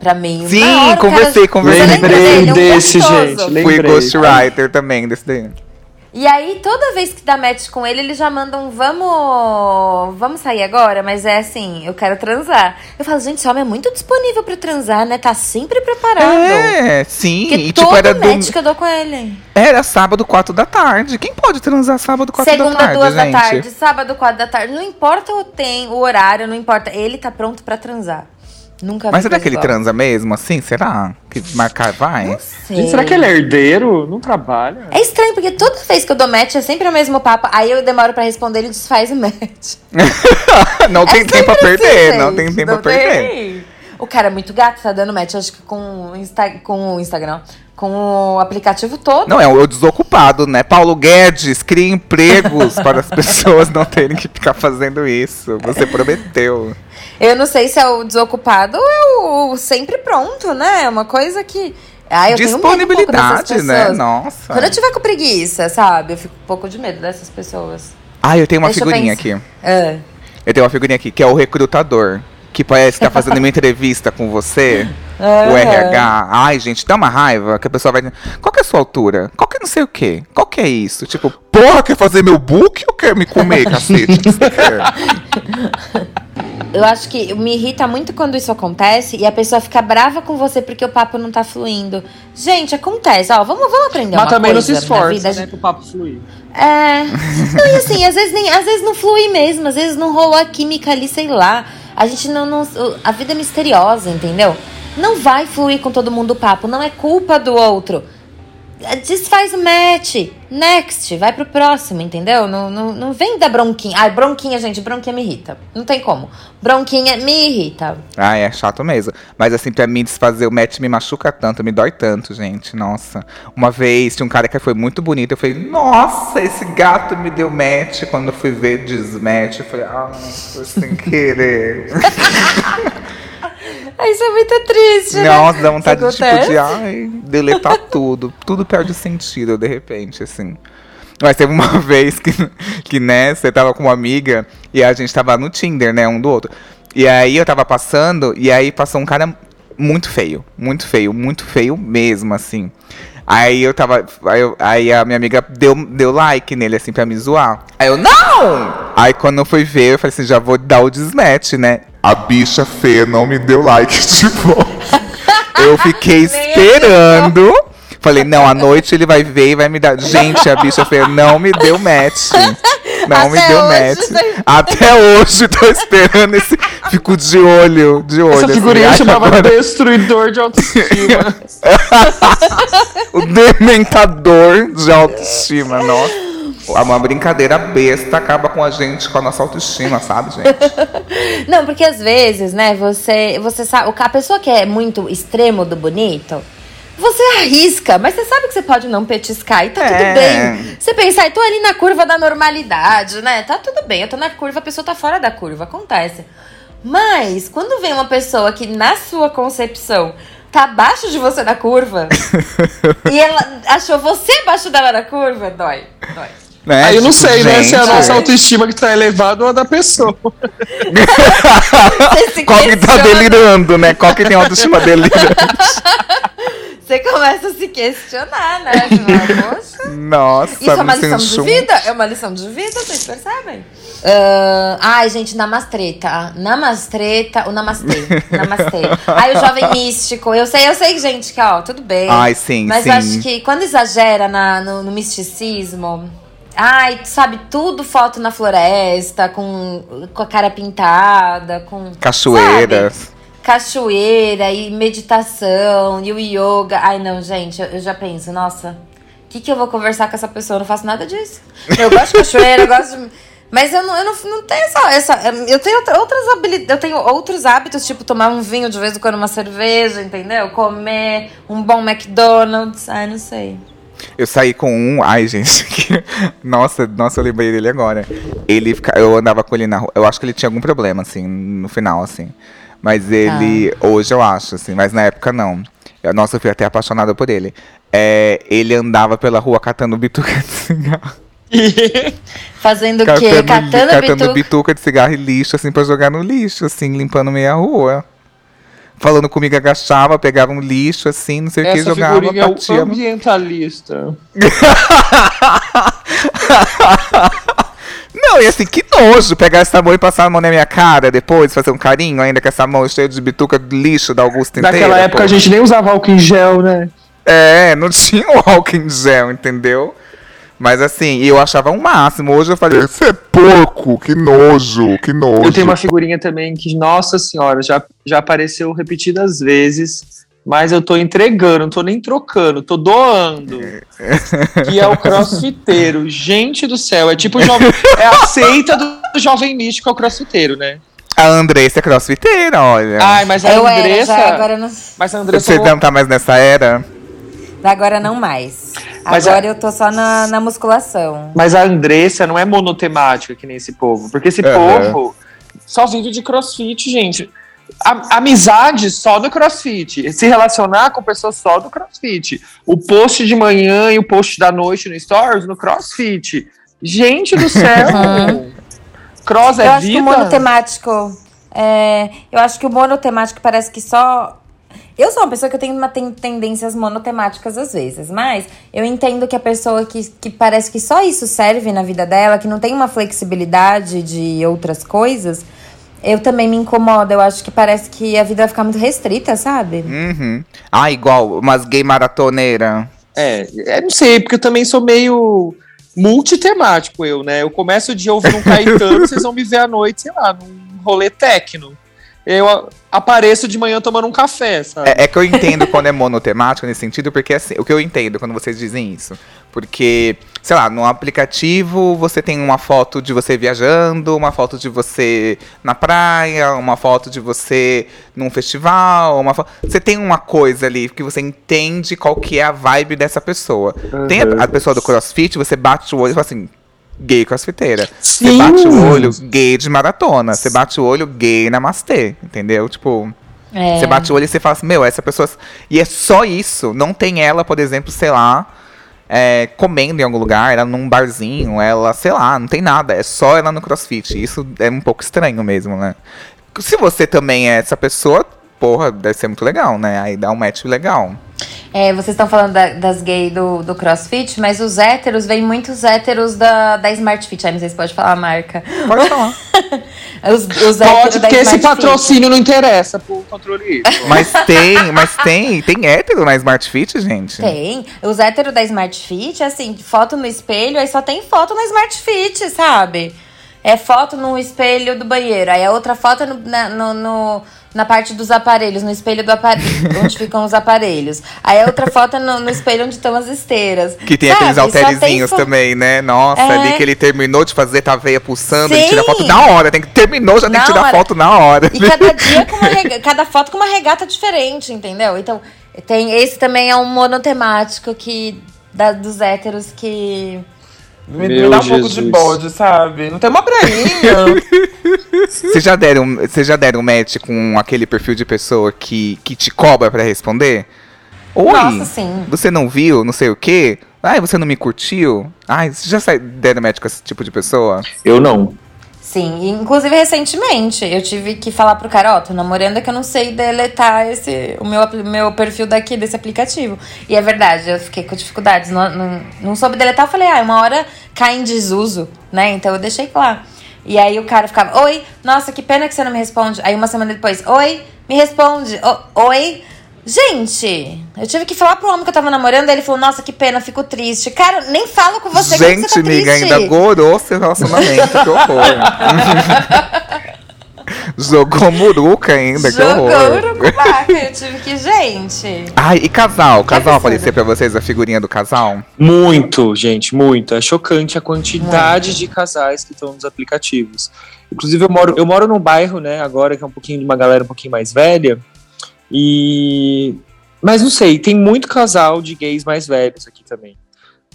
S3: Pra mim.
S1: Sim,
S3: hora,
S1: conversei,
S3: cara-
S1: conversei.
S3: Lembra
S5: Lembrei
S3: dele? É um
S5: desse,
S3: gostoso.
S5: gente.
S1: Fui
S5: Lembrei.
S1: ghostwriter também desse daí.
S3: E aí, toda vez que dá match com ele, ele já manda um vamos. Vamos sair agora? Mas é assim, eu quero transar. Eu falo, gente, esse homem é muito disponível pra transar, né? Tá sempre preparado.
S1: É, sim.
S3: Porque
S1: E
S3: todo
S1: tipo, era,
S3: match
S1: do...
S3: que eu dou com ele.
S1: era sábado, 4 da tarde. Quem pode transar sábado, 4
S3: Segunda,
S1: da tarde?
S3: duas
S1: gente?
S3: da tarde, sábado, quatro da tarde. Não importa o tem, o horário, não importa. Ele tá pronto pra transar. Nunca
S1: Mas
S3: vi
S1: será que ele
S3: igual.
S1: transa mesmo assim? Será? Que marcar vai?
S3: Sei.
S5: Gente, será que ele é herdeiro? Não trabalha?
S3: É estranho, porque toda vez que eu dou match é sempre o mesmo papo. Aí eu demoro pra responder, ele desfaz o match.
S1: não tem
S3: É
S1: tempo pra
S3: sempre
S1: perder,
S3: assim,
S1: não tem tempo
S3: Não
S1: pra perder.
S3: tem. O cara é muito gato, tá dando match, acho que com o Insta, com o Instagram. Com o aplicativo todo.
S1: Não, é o desocupado, né? Paulo Guedes, cria empregos para as pessoas não terem que ficar fazendo isso. Você prometeu.
S3: Eu não sei se é o desocupado ou é o sempre pronto, né? É uma coisa que. Ah, eu tenho medo um
S1: Disponibilidade, né? Nossa.
S3: Quando eu tiver com preguiça, sabe? Eu fico um pouco de medo dessas pessoas.
S1: Ah, eu tenho uma
S3: Deixa eu
S1: figurinha
S3: pensar.
S1: aqui.
S3: Ah.
S1: Eu tenho uma figurinha aqui, que é o recrutador. Que parece que tá fazendo uma entrevista com você. O. RH. Ai, gente, dá uma raiva que a pessoa vai. Qual que é a sua altura? Qual que é não sei o quê? Qual que é isso? Tipo, porra, quer fazer meu book ou quer me comer, cacete? O que você quer?
S3: Eu acho que me irrita muito quando isso acontece e a pessoa fica brava com você porque o papo não tá fluindo. Gente, acontece, ó, vamos, vamos aprender
S5: Mas
S3: uma
S5: também não
S3: coisa
S5: se esforça,
S3: vida.
S5: né, pro papo fluir.
S3: É. Não, e assim, às vezes, nem, às vezes não flui mesmo, às vezes não rolou a química ali, sei lá. A gente não, não. A vida é misteriosa, entendeu? Não vai fluir com todo mundo o papo, não é culpa do outro. Desfaz o match. Next, vai pro próximo, entendeu? Não, não, não vem da bronquinha. Ai, bronquinha, gente, bronquinha me irrita. Não tem como. Bronquinha me irrita.
S1: Ah, é chato mesmo. Mas assim, pra mim, desfazer o match me machuca tanto, me dói tanto, gente. Nossa. Uma vez tinha um cara que foi muito bonito. Eu falei, nossa, esse gato me deu match. Quando eu fui ver desmatch, eu falei, ah, foi sem querer.
S3: Isso é muito triste, né?
S1: Nossa, dá vontade de, tipo, de, ai, deletar tudo. Tudo perde sentido, de repente, assim. Mas teve uma vez que, que né, você tava com uma amiga e a gente tava no Tinder, né, um do outro. E aí eu tava passando, e aí passou um cara muito feio, muito feio, muito feio mesmo, assim. Aí eu tava. Aí, eu- aí a minha amiga deu, deu like nele, assim, pra me zoar. Aí eu, não! Aí quando eu fui ver, eu falei assim, já vou dar o desmatch, né?
S4: A bicha feia não me deu like de volta.
S1: Eu fiquei esperando. Falei, não, à noite ele vai ver e vai me dar. Gente, a bicha feia não me deu match. Não me
S3: Até
S1: deu
S3: hoje,
S1: match.
S3: né?
S1: Até hoje tô esperando esse. Fico de olho, de olho.
S5: Essa
S1: assim,
S5: figurinha
S1: ai,
S5: chamava
S1: agora-
S5: Destruidor de Autoestima.
S1: O dementador de autoestima, nossa. Uma brincadeira besta acaba com a gente, com a nossa autoestima, sabe, gente?
S3: Não, porque às vezes, né, você, você sabe, a pessoa que é muito extremo do bonito, você arrisca, mas você sabe que você pode não petiscar e tá
S1: É.
S3: tudo bem. Você pensa, ai, tô ali na curva da normalidade, né? Tá tudo bem, eu tô na curva, a pessoa tá fora da curva, acontece. Mas, quando vem uma pessoa que, na sua concepção, tá abaixo de você na curva, e ela achou você abaixo dela na curva, dói, dói.
S1: Né?
S5: Aí eu não
S1: Tipo,
S5: sei, né, se é a
S1: gente,
S5: nossa autoestima que tá elevada ou a da pessoa.
S1: Qual que tá delirando, né? Qual que tem autoestima delirante?
S3: Você começa a se questionar, né? Poxa.
S1: Nossa,
S3: Isso é uma lição de vida? É uma lição de vida, vocês percebem? Ah, ai, gente, namastreta. Namastreta, o namastê. Namastê. Ai, o jovem místico. Eu sei, eu sei, gente, que ó, tudo bem.
S1: Ai, sim,
S3: Mas
S1: sim.
S3: acho que quando exagera na, no, no misticismo. Ai, sabe, tudo foto na floresta, com, com a cara pintada, com.
S1: Cachoeiras.
S3: sabe? Cachoeira e meditação e o yoga. Ai, não, gente, eu, eu já penso, nossa, o que, que eu vou conversar com essa pessoa? Eu não faço nada disso. Eu gosto de cachoeira, eu gosto de. Mas eu não, eu não, não tenho essa, essa. Eu tenho outra- outras habilidades. Eu tenho outros hábitos, tipo tomar um vinho de vez em quando, uma cerveja, entendeu? Comer um bom McDonald's. Ai, não sei.
S1: Eu saí com um. Ai, gente. que- Nossa, nossa, eu lembrei dele agora. Ele Eu andava com ele na rua. Eu acho que ele tinha algum problema, assim, no final, assim. Mas ele. Hoje eu acho, assim, mas na época não. Eu- nossa, eu fui até apaixonada por ele. É, ele andava pela rua catando bituca de cigarro.
S3: Fazendo o quê? Catando,
S1: catando
S3: bituca.
S1: bituca de cigarro e lixo, assim, pra jogar no lixo, assim, limpando meia rua. Falando comigo, agachava, pegava um lixo, assim, não sei o que, jogava,
S5: figurinha é o
S1: batia. no-
S5: ambientalista.
S1: Não, e assim, que nojo pegar essa mão e passar a mão na minha cara depois, fazer um carinho ainda com essa mão cheia de bituca de lixo da Augusta inteira.
S5: Naquela época
S1: pô.
S5: a gente nem usava álcool em gel, né?
S1: É, não tinha o álcool em gel, entendeu? Mas assim, eu achava um máximo. Hoje eu falei,
S4: Esse é porco, que nojo, que nojo.
S5: Eu tenho uma figurinha também que, nossa senhora, já, já apareceu repetidas vezes, mas eu tô entregando, não tô nem trocando, tô doando. Que é o crossfiteiro. Gente do céu, é tipo o jovem. É a seita do jovem místico ao crossfiteiro, né?
S1: a Andressa é crossfiteira, olha.
S5: Ai, mas a
S3: Eu era,
S5: Andressa.
S3: já, agora não.
S5: Mas a Andressa.
S1: Você não tá mais nessa era?
S3: Agora não mais.
S5: Mas
S3: Agora eu tô só na, na musculação.
S5: Mas a Andressa não é monotemática que nem esse povo. Porque esse
S1: Aham.
S5: povo só vive de crossfit, gente. A- amizade só no crossfit. Se relacionar com pessoas só do crossfit. O post de manhã e o post da noite no Stories no crossfit. Gente do céu! Cross é
S3: eu acho que
S5: vida?
S3: o monotemático. É, eu acho que o monotemático parece que só. Eu sou uma pessoa que eu tenho uma ten- tendências monotemáticas às vezes, mas eu entendo que a pessoa que, que parece que só isso serve na vida dela, que não tem uma flexibilidade de outras coisas, eu também me incomoda. Eu acho que parece que a vida vai ficar muito restrita, sabe?
S1: Uhum. Ah, igual umas gay maratoneira.
S5: É, é, não sei, porque eu também sou meio multitemático, eu, né? Eu começo o dia ouvindo um Caetano, vocês vão me ver à noite, sei lá, num rolê techno. Eu apareço de manhã tomando um café, sabe?
S1: É, é que eu entendo quando é monotemático nesse sentido, porque assim, o que eu entendo quando vocês dizem isso. Porque, sei lá, no aplicativo você tem uma foto de você viajando, uma foto de você na praia, uma foto de você num festival, uma fo- Você tem uma coisa ali que você entende qual que é a vibe dessa pessoa. Tem a, a pessoa do crossfit, você bate o olho e fala assim. Gay crossfiteira. Você bate o olho, gay de maratona. Você bate o olho, gay namastê. Entendeu? Tipo.
S3: É.
S1: Você bate o olho e você fala assim, meu, essa pessoa. E é só isso. Não tem ela, por exemplo, sei lá, é, comendo em algum lugar, ela num barzinho, ela, sei lá, não tem nada. É só ela no crossfit. Isso é um pouco estranho mesmo, né? Se você também é essa pessoa, porra, deve ser muito legal, né? Aí dá um match legal.
S3: É, vocês estão falando da- das gays do, do CrossFit, mas os héteros, vem muitos héteros da, da Smart Fit. Aí não sei se pode falar a marca.
S1: Pode falar.
S3: Os, os héteros
S5: Pode,
S3: da
S5: porque esse
S3: Smart Fit.
S5: patrocínio não interessa pro controle.
S1: Mas tem, mas tem, tem hétero na Smart Fit, gente.
S3: Tem. Os héteros da Smart Fit, assim, foto no espelho, aí só tem foto na Smart Fit, sabe? É foto no espelho do banheiro, aí a outra foto no- na, no- no- na parte dos aparelhos, no espelho do aparelho, onde ficam os aparelhos. Aí a outra foto no, no espelho onde estão as esteiras.
S1: Que tem
S3: Sabe?
S1: aqueles
S3: Só tem
S1: também, né? Nossa,
S3: É.
S1: ali que ele terminou de fazer, tá a veia pulsando, ele
S3: Sim.
S1: tira foto na hora. Tem que terminou, já tem
S3: Na
S1: que tirar
S3: hora.
S1: foto na hora.
S3: E cada dia com uma rega- cada foto com uma regata diferente, entendeu? Então, tem esse também é um monotemático que da, dos héteros que
S7: Me,
S5: Meu
S7: me dá um pouco de
S5: Jesus.
S7: bode, sabe? Não tem uma prainha.
S1: Vocês já deram, vocês já deram match com aquele perfil de pessoa que, que te cobra pra responder? Oi,
S3: Nossa, sim.
S1: você não viu, não sei o quê? Ai, você não me curtiu? Ai, vocês já deram match com esse tipo de pessoa?
S5: Eu não.
S3: Sim, inclusive recentemente eu tive que falar pro cara, ó, tô namorando é que eu não sei deletar esse, o meu, meu perfil daqui desse aplicativo. E é verdade, eu fiquei com dificuldades, não, não, não soube deletar, eu falei, ah, uma hora cai em desuso, né? Então eu deixei lá. E aí o cara ficava, oi, nossa, que pena que você não me responde. Aí uma semana depois, oi, me responde, "O- oi. Gente, eu tive que falar pro homem que eu tava namorando, ele falou, nossa, que pena, fico triste. Cara, nem falo com você
S1: Gente,
S3: você tá
S1: amiga,
S3: triste.
S1: ainda gorou seu relacionamento, que horror. Jogou muruca ainda, que
S3: Jogou
S1: horror.
S3: urucubaca. Eu tive que, gente.
S1: Ai, e casal? Casal aparecer pra vocês a figurinha do casal?
S5: Muito, gente, muito. É chocante a quantidade de casais que estão nos aplicativos. Inclusive, eu moro, eu moro num bairro, né, agora que é um pouquinho de uma galera um pouquinho mais velha. E. Mas não sei, tem muito casal de gays mais velhos aqui também.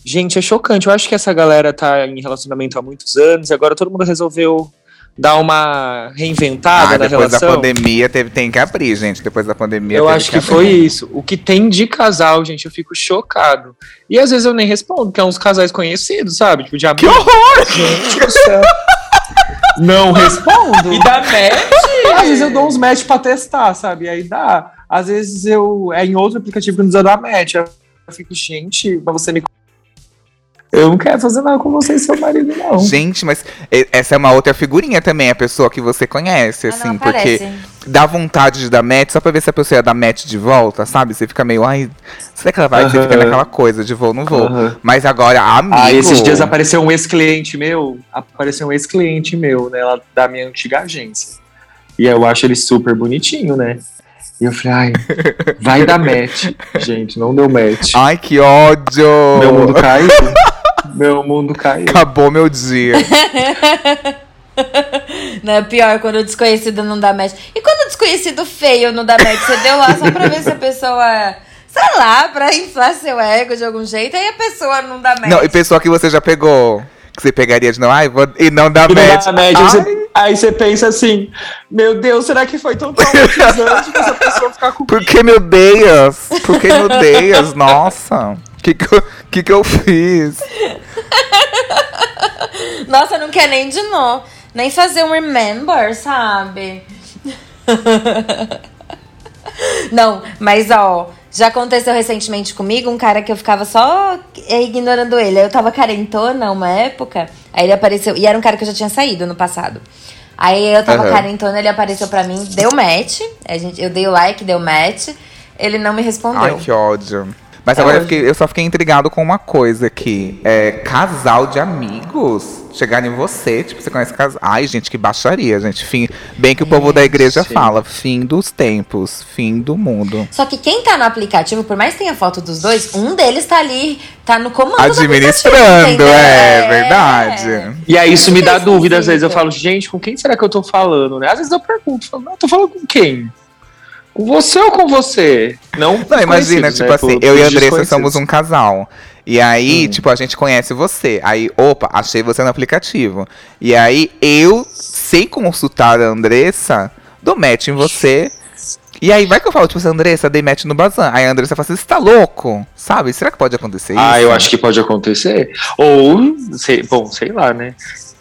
S5: Gente, é chocante. Eu acho que essa galera tá em relacionamento há muitos anos e agora todo mundo resolveu dar uma reinventada
S1: Ah,
S5: na
S1: depois da
S5: relação.
S1: pandemia teve, tem que abrir, gente. Depois da pandemia
S5: Eu acho que
S1: abrir.
S5: foi isso. O que tem de casal, gente, eu fico chocado. E às vezes eu nem respondo, porque é uns casais conhecidos, sabe? Tipo, de
S1: Que
S5: amigo.
S1: horror!
S5: Gente do céu. Não respondo.
S7: e da match.
S5: Às vezes eu dou uns match pra testar, sabe? E aí dá. Às vezes eu. É em outro aplicativo que não precisa dar match. Eu fico, gente, mas você me. Eu não quero fazer nada com você e seu marido, não.
S1: Gente, mas essa é uma outra figurinha também, a pessoa que você conhece,
S3: Ah,
S1: assim,
S3: não
S1: porque dá vontade de dar match só pra ver se a pessoa ia dar match de volta, sabe? Você fica meio, ai, será que ela vai? Você fica naquela coisa de vou, não vou. Mas agora, amigo.
S5: Ah, esses dias apareceu um ex-cliente meu, apareceu um ex-cliente meu, né, lá da minha antiga agência. E eu acho ele super bonitinho, né? E eu falei, ai, vai dar match. Gente, não deu match.
S1: Ai, que ódio!
S5: Meu mundo caiu. Meu mundo caiu.
S1: Acabou meu dia.
S3: Não, é pior quando o desconhecido não dá match. E quando o desconhecido feio não dá match, você deu lá só pra ver se a pessoa. sei lá, pra inflar seu ego de algum jeito, aí a pessoa não dá match.
S1: Não, e pessoa que você já pegou. Que você pegaria de não, ai, vou, e não dá
S5: E não
S1: match.
S5: dá match, você- aí você pensa assim: Meu Deus, será que foi tão traumatizante pra essa pessoa ficar com
S1: Por que me odeias? Por que me odeias? Nossa. O que, que, eu, que, que eu fiz?
S3: Nossa, não quer nem de novo. Nem fazer um remember, sabe? Não, mas ó, já aconteceu recentemente comigo um cara que eu ficava só ignorando ele. Aí Eu tava carentona uma época, aí ele apareceu. E era um cara que eu já tinha saído no passado. Aí eu tava
S1: Aham.
S3: carentona, ele apareceu pra mim, deu match. A gente, eu dei o like, deu match. Ele não me respondeu.
S1: Ai, que ódio. Mas
S3: É
S1: agora eu, fiquei- eu só fiquei intrigado com uma coisa aqui. É casal de amigos chegarem em você, tipo, você conhece casal. Ai, gente, que baixaria, gente. Fim, bem que o povo da igreja fala, fim dos tempos, fim do mundo.
S3: Só que quem tá no aplicativo, por mais que tenha foto dos dois, um deles tá ali, tá no comando do
S1: Administrando,
S3: entendeu?
S1: é, verdade.
S5: E aí isso me dá dúvida, às vezes eu falo, gente, com quem será que eu tô falando, né? Às vezes eu pergunto, falo, não, eu tô falando com quem? Com você ou com você? Não,
S1: Não, imagina, tipo
S5: né?
S1: assim,
S5: Com-
S1: eu e a Andressa somos um casal. E aí,
S5: Hum.
S1: tipo, a gente conhece você. Aí, opa, achei você no aplicativo. E aí, eu, sem consultar a Andressa, dou match em você. E aí, vai que eu falo, tipo assim, Andressa, dei match no Bazan. Aí a Andressa fala assim, você tá louco? Sabe? Será que pode acontecer isso?
S5: Ah, eu acho que pode acontecer. Ou, sei, bom, sei lá, né?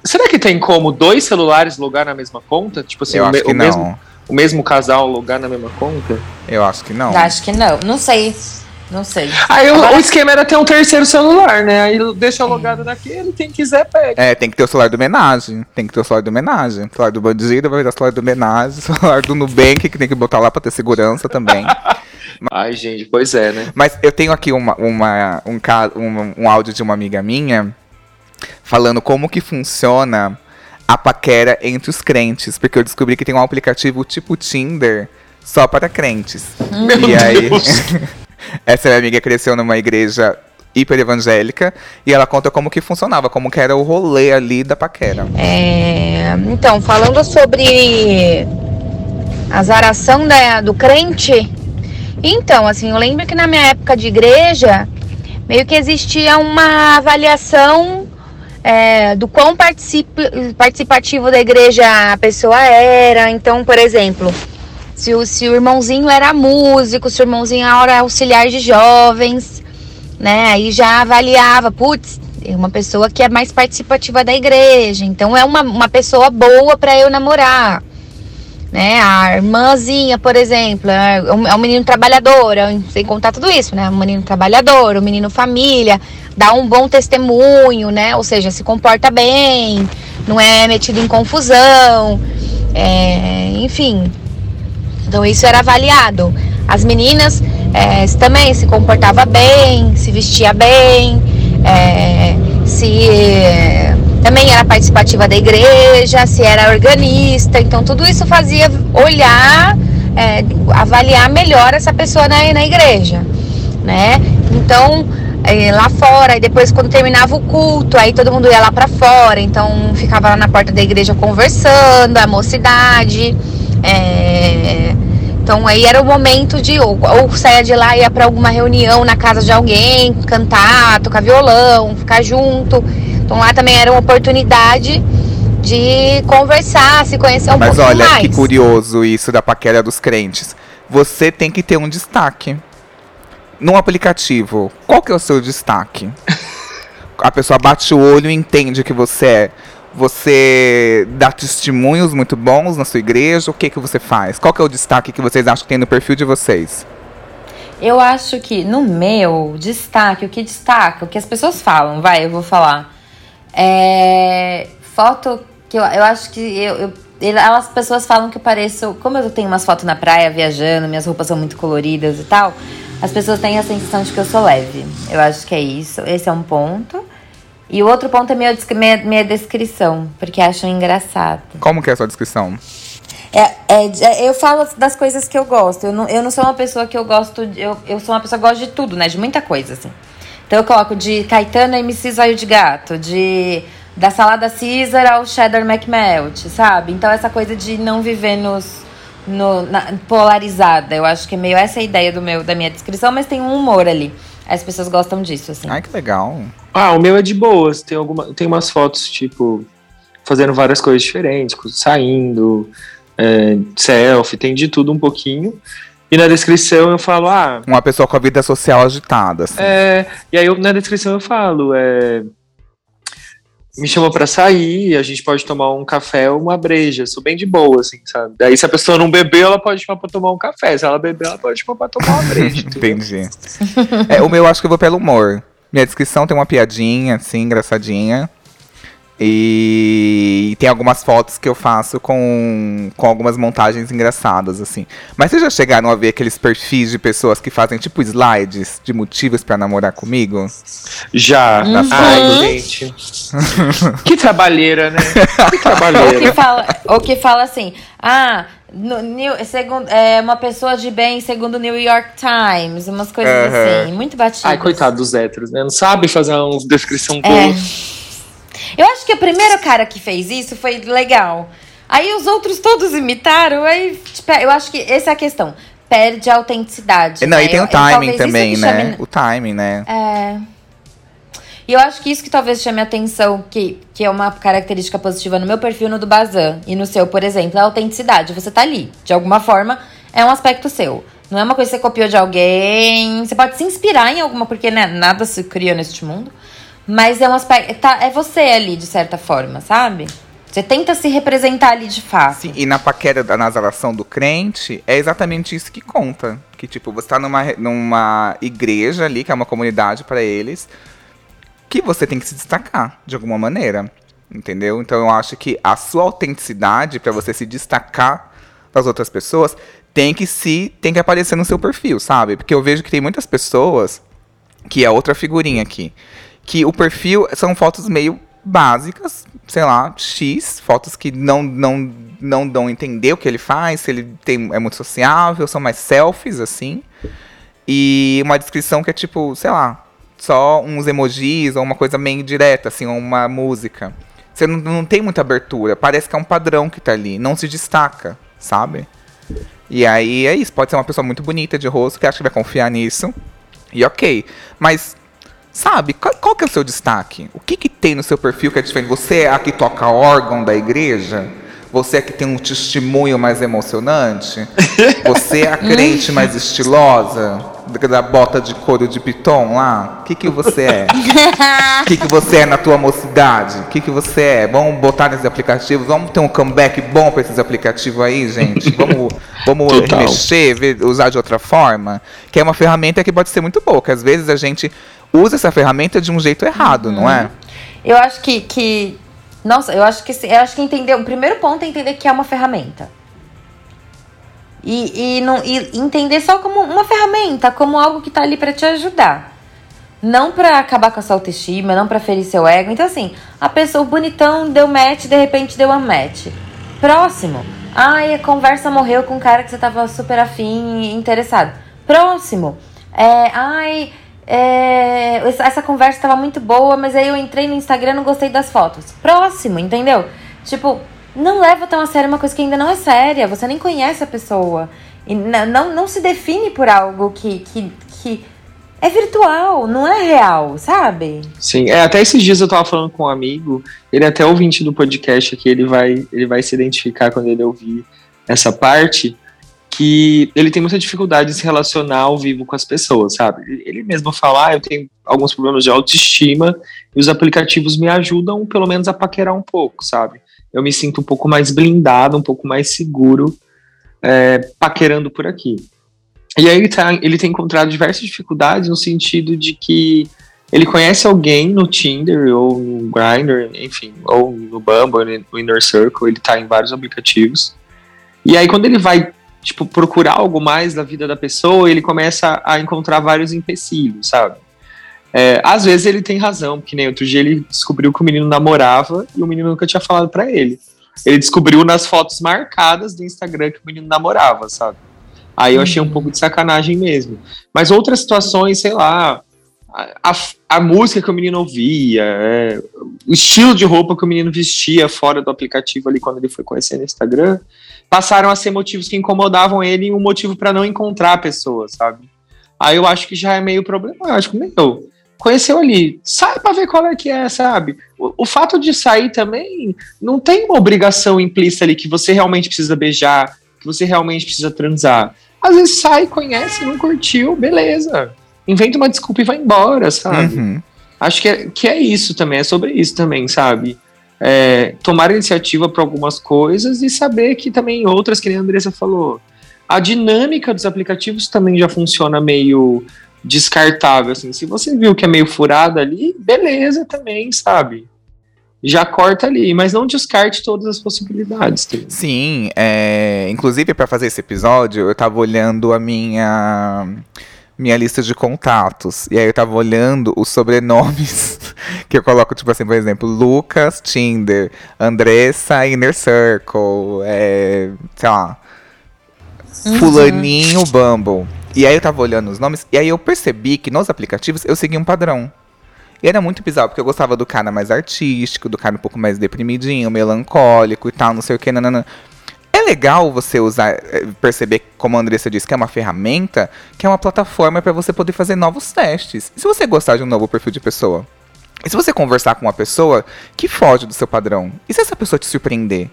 S5: Será que tem como dois celulares logar na mesma conta? Tipo assim,
S1: Eu
S5: o,
S1: acho
S5: me-
S1: que
S5: o
S1: não.
S5: mesmo, o mesmo casal logar na mesma conta?
S1: Eu acho que não.
S3: Acho que não. Não sei. Não sei.
S5: Aí o-
S3: Agora-
S5: o esquema era ter um terceiro celular, né? Aí deixa logado naquele, quem quiser pega.
S1: É, tem que ter o celular do homenagem. Tem que ter o celular do homenagem. O celular do bandido vai virar o celular do homenagem. O celular do Nubank, que tem que botar lá pra ter segurança também.
S5: Ai, gente, pois é, né?
S1: Mas eu tenho aqui uma, uma- um, ca- um, um áudio de uma amiga minha falando como que funciona a paquera entre os crentes. Porque eu descobri que tem um aplicativo tipo Tinder só para crentes. e aí, essa minha amiga cresceu numa igreja hiper evangélica e ela conta como que funcionava, como que era o rolê ali da paquera.
S8: É, então, falando sobre a zaração da- do crente, então, assim, eu lembro que na minha época de igreja, meio que existia uma avaliação é, do quão participativo da igreja a pessoa era. Então, por exemplo, se o, se o irmãozinho era músico, se o irmãozinho era auxiliar de jovens, né? Aí já avaliava, putz, é uma pessoa que é mais participativa da igreja, então é uma, uma pessoa boa para eu namorar. Né? A irmãzinha, por exemplo, é um, é um menino trabalhador, é sem contar tudo isso, né? Um menino trabalhador, um menino família, dá um bom testemunho, né? Ou seja, se comporta bem, não é metido em confusão, é, enfim. Então isso era avaliado. As meninas é, também se comportava bem, se vestia bem, é, se é, também era participativa da igreja, se era organista. Então tudo isso fazia olhar, é, avaliar melhor essa pessoa na, na igreja, né? Então é, lá fora, e depois quando terminava o culto, aí todo mundo ia lá pra fora, então ficava lá na porta da igreja conversando, a mocidade. é, então aí era o momento de ou, ou saia de lá ia para alguma reunião na casa de alguém, cantar, tocar violão, ficar junto. Então lá também era uma oportunidade de conversar, se conhecer um
S1: Mas
S8: pouquinho
S1: olha
S8: mais.
S1: que curioso isso da paquera dos crentes. Você tem que ter um destaque. Num aplicativo, qual que é o seu destaque? A pessoa bate o olho e entende que você é. Você dá testemunhos muito bons na sua igreja? O que que você faz? Qual que é o destaque que vocês acham que tem no perfil de vocês?
S3: Eu acho que no meu destaque, o que destaca, o que as pessoas falam, vai, eu vou falar. É, foto que eu, eu acho que eu, eu- elas pessoas falam que eu pareço, como eu tenho umas fotos na praia viajando, minhas roupas são muito coloridas e tal, as pessoas têm a sensação de que eu sou leve. Eu acho que é isso. Esse é um ponto. E o outro ponto é minha, minha, minha descrição, porque acham engraçado.
S1: Como que é a sua descrição?
S3: É, é, é, eu falo das coisas que eu gosto. Eu não, eu não sou uma pessoa que eu gosto. de- Eu, eu sou uma pessoa que gosta de tudo, né? De muita coisa, assim. Então eu coloco de Caetano MC Zóio de Gato, de da salada Caesar ao cheddar McMelt, sabe? Então essa coisa de não viver nos, no- na- polarizada. Eu acho que é meio essa a ideia do meu, da minha descrição, mas tem um humor ali. As pessoas gostam disso, assim.
S1: Ai, que legal.
S5: Ah, o meu é de boas. Tem, alguma, tem umas fotos, tipo, fazendo várias coisas diferentes, saindo, é, selfie, tem de tudo um pouquinho. E na descrição eu falo, ah,
S1: Uma pessoa com a vida social agitada, assim.
S5: é. E aí eu, na descrição eu falo, é. Me chamou pra sair, a gente pode tomar um café ou uma breja. Sou bem de boa, assim, sabe? Daí se a pessoa não beber, ela pode chamar pra tomar um café. Se ela beber, ela pode chamar pra tomar uma breja.
S1: Entendi. É, o meu eu acho que eu vou pelo humor. Minha descrição tem uma piadinha, assim, engraçadinha. E tem algumas fotos que eu faço com, com algumas montagens engraçadas, assim. Mas vocês já chegaram a ver aqueles perfis de pessoas que fazem, tipo, slides de motivos pra namorar comigo?
S5: Já.
S3: Uhum.
S5: Ai, gente. que trabalheira, né? Que
S3: Ou que
S5: trabalheira.
S3: fala, ou que fala assim, ah, no, New- segundo, é uma pessoa de bem segundo o New York Times, umas coisas
S1: Aham.
S3: assim, muito batidas.
S5: Ai, coitado dos héteros, né? Não sabe fazer uma descrição boa.
S3: É. Eu acho que o primeiro cara que fez isso foi legal. Aí os outros todos imitaram, aí tipo, eu acho que essa é a questão. Perde a autenticidade.
S1: Não,
S3: né?
S1: e tem
S3: Eu-
S1: o
S3: eu-
S1: timing
S3: isso
S1: também, né?
S3: chame-
S1: O timing, né?
S3: É. E eu acho que isso que talvez chame a atenção, que, que é uma característica positiva no meu perfil no do Bazan e no seu, por exemplo, é a autenticidade. Você tá ali, de alguma forma, é um aspecto seu. Não é uma coisa que você copiou de alguém. Você pode se inspirar em alguma, porque né, nada se cria neste mundo. Mas é um aspecto. Tá, é você ali, de certa forma, sabe? Você tenta se representar ali de fato.
S1: Sim, e na paquera da nasalação do crente, é exatamente isso que conta. Que, tipo, você tá numa, numa igreja ali, que é uma comunidade pra eles, que você tem que se destacar, de alguma maneira. Entendeu? Então eu acho que a sua autenticidade, pra você se destacar das outras pessoas, tem que se. tem que aparecer no seu perfil, sabe? Porque eu vejo que tem muitas pessoas, que é outra figurinha aqui, que o perfil são fotos meio básicas, sei lá, X, fotos que não, não, não dão a entender o que ele faz, se ele tem, é muito sociável, são mais selfies, assim. E uma descrição que é tipo, sei lá, só uns emojis ou uma coisa meio direta, assim, ou uma música. Você não, não tem muita abertura, parece que é um padrão que tá ali, não se destaca, sabe? E aí é isso, pode ser uma pessoa muito bonita de rosto que acha que vai confiar nisso. E ok. Mas, sabe, qual, qual que é o seu destaque? O que, que tem no seu perfil que é diferente? Você é a que toca órgão da igreja? Você é que tem um testemunho mais emocionante? Você é a crente mais estilosa? Da bota de couro de piton lá? O que, que você é? O que, que você é na tua mocidade? O que, que você é? Vamos botar nesses aplicativos? Vamos ter um comeback bom para esses aplicativos aí, gente? Vamos, vamos
S5: Total.
S1: remexer, ver- usar de outra forma? Que é uma ferramenta que pode ser muito boa, que às vezes a gente usa essa ferramenta de um jeito errado, não é?
S3: Eu acho que, que. Nossa, eu acho que se- eu acho que entender. O primeiro ponto é entender que é uma ferramenta. E, e, não, e entender só como uma ferramenta, como algo que tá ali pra te ajudar. Não pra acabar com a sua autoestima, não pra ferir seu ego. Então, assim, a pessoa, o bonitão, deu match, de repente deu unmatch. Próximo. Ai, a conversa morreu com um cara que você tava super afim e interessado. Próximo. É, ai, é, essa- conversa tava muito boa, mas aí eu entrei no Instagram e não gostei das fotos. Próximo, entendeu? Tipo, não leva tão a sério uma coisa que ainda não é séria. Você nem conhece a pessoa. E não, não se define por algo que, que, que é virtual, não é real, sabe?
S5: Sim, é, até esses dias eu tava falando com um amigo, ele é até ouvinte do podcast aqui, ele vai, ele vai se identificar quando ele ouvir essa parte, que ele tem muita dificuldade em se relacionar ao vivo com as pessoas, sabe? Ele mesmo fala, ah, eu tenho alguns problemas de autoestima e os aplicativos me ajudam pelo menos a paquerar um pouco, sabe? Eu me sinto um pouco mais blindado, um pouco mais seguro é, paquerando por aqui. E aí ele, tá, ele tem encontrado diversas dificuldades no sentido de que ele conhece alguém no Tinder ou no Grindr, enfim, ou no Bumble, no Inner Circle, ele tá em vários aplicativos. E aí quando ele vai, tipo, procurar algo mais da vida da pessoa, ele começa a encontrar vários empecilhos, sabe? É, às vezes ele tem razão, porque nem outro dia ele descobriu que o menino namorava e o menino nunca tinha falado pra ele. Ele descobriu nas fotos marcadas do Instagram que o menino namorava, sabe? Aí eu achei um pouco de sacanagem mesmo. Mas outras situações, sei lá, a, a, a música que o menino ouvia, é, o estilo de roupa que o menino vestia fora do aplicativo ali quando ele foi conhecer no Instagram, passaram a ser motivos que incomodavam ele e um motivo para não encontrar a pessoa, sabe? Aí eu acho que já é meio problemático, meu. Conheceu ali, sai pra ver qual é que é, sabe? O, o fato de sair também não tem uma obrigação implícita ali que você realmente precisa beijar, que você realmente precisa transar. Às vezes sai, conhece, não curtiu, beleza. Inventa uma desculpa e vai embora, sabe?
S1: Uhum.
S5: Acho que é, que é isso também, é sobre isso também, sabe? É, tomar iniciativa para algumas coisas e saber que também outras, que nem a Andressa falou, a dinâmica dos aplicativos também já funciona meio descartável, assim. Se você viu que é meio furada ali, beleza também, sabe? Já corta ali, mas não descarte todas as possibilidades. também.
S1: Sim, é, inclusive para fazer esse episódio, eu tava olhando a minha minha lista de contatos. E aí eu tava olhando os sobrenomes que eu coloco, tipo assim, por exemplo, Lucas Tinder, Andressa Inner Circle, é, sei lá, Fulaninho Bumble. E aí eu tava olhando os nomes, e aí eu percebi que nos aplicativos eu segui um padrão. E era muito bizarro, porque eu gostava do cara mais artístico, do cara um pouco mais deprimidinho, melancólico e tal, não sei o que, nanana. Legal você usar, eh, perceber, como a Andressa disse, que é uma ferramenta, que é uma plataforma para você poder fazer novos testes. E se você gostar de um novo perfil de pessoa? E se você conversar com uma pessoa que foge do seu padrão? E se essa pessoa te surpreender?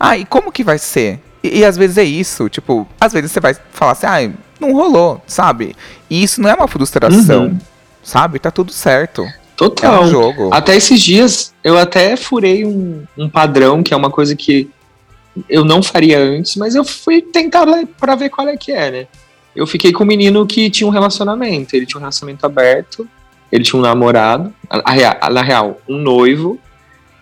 S1: Ah, e como que vai ser? E, e às vezes é isso, tipo, às vezes você vai falar assim, ah, não rolou, sabe? E isso não é uma frustração,
S5: Uhum.
S1: sabe? Tá tudo certo.
S5: Total.
S1: É um jogo.
S5: Até esses dias eu até furei um, um padrão, que é uma coisa que eu não faria antes, mas eu fui tentar pra ver qual é que é, né? Eu fiquei com um menino que tinha um relacionamento, ele tinha um relacionamento aberto, ele tinha um namorado, na real, um noivo,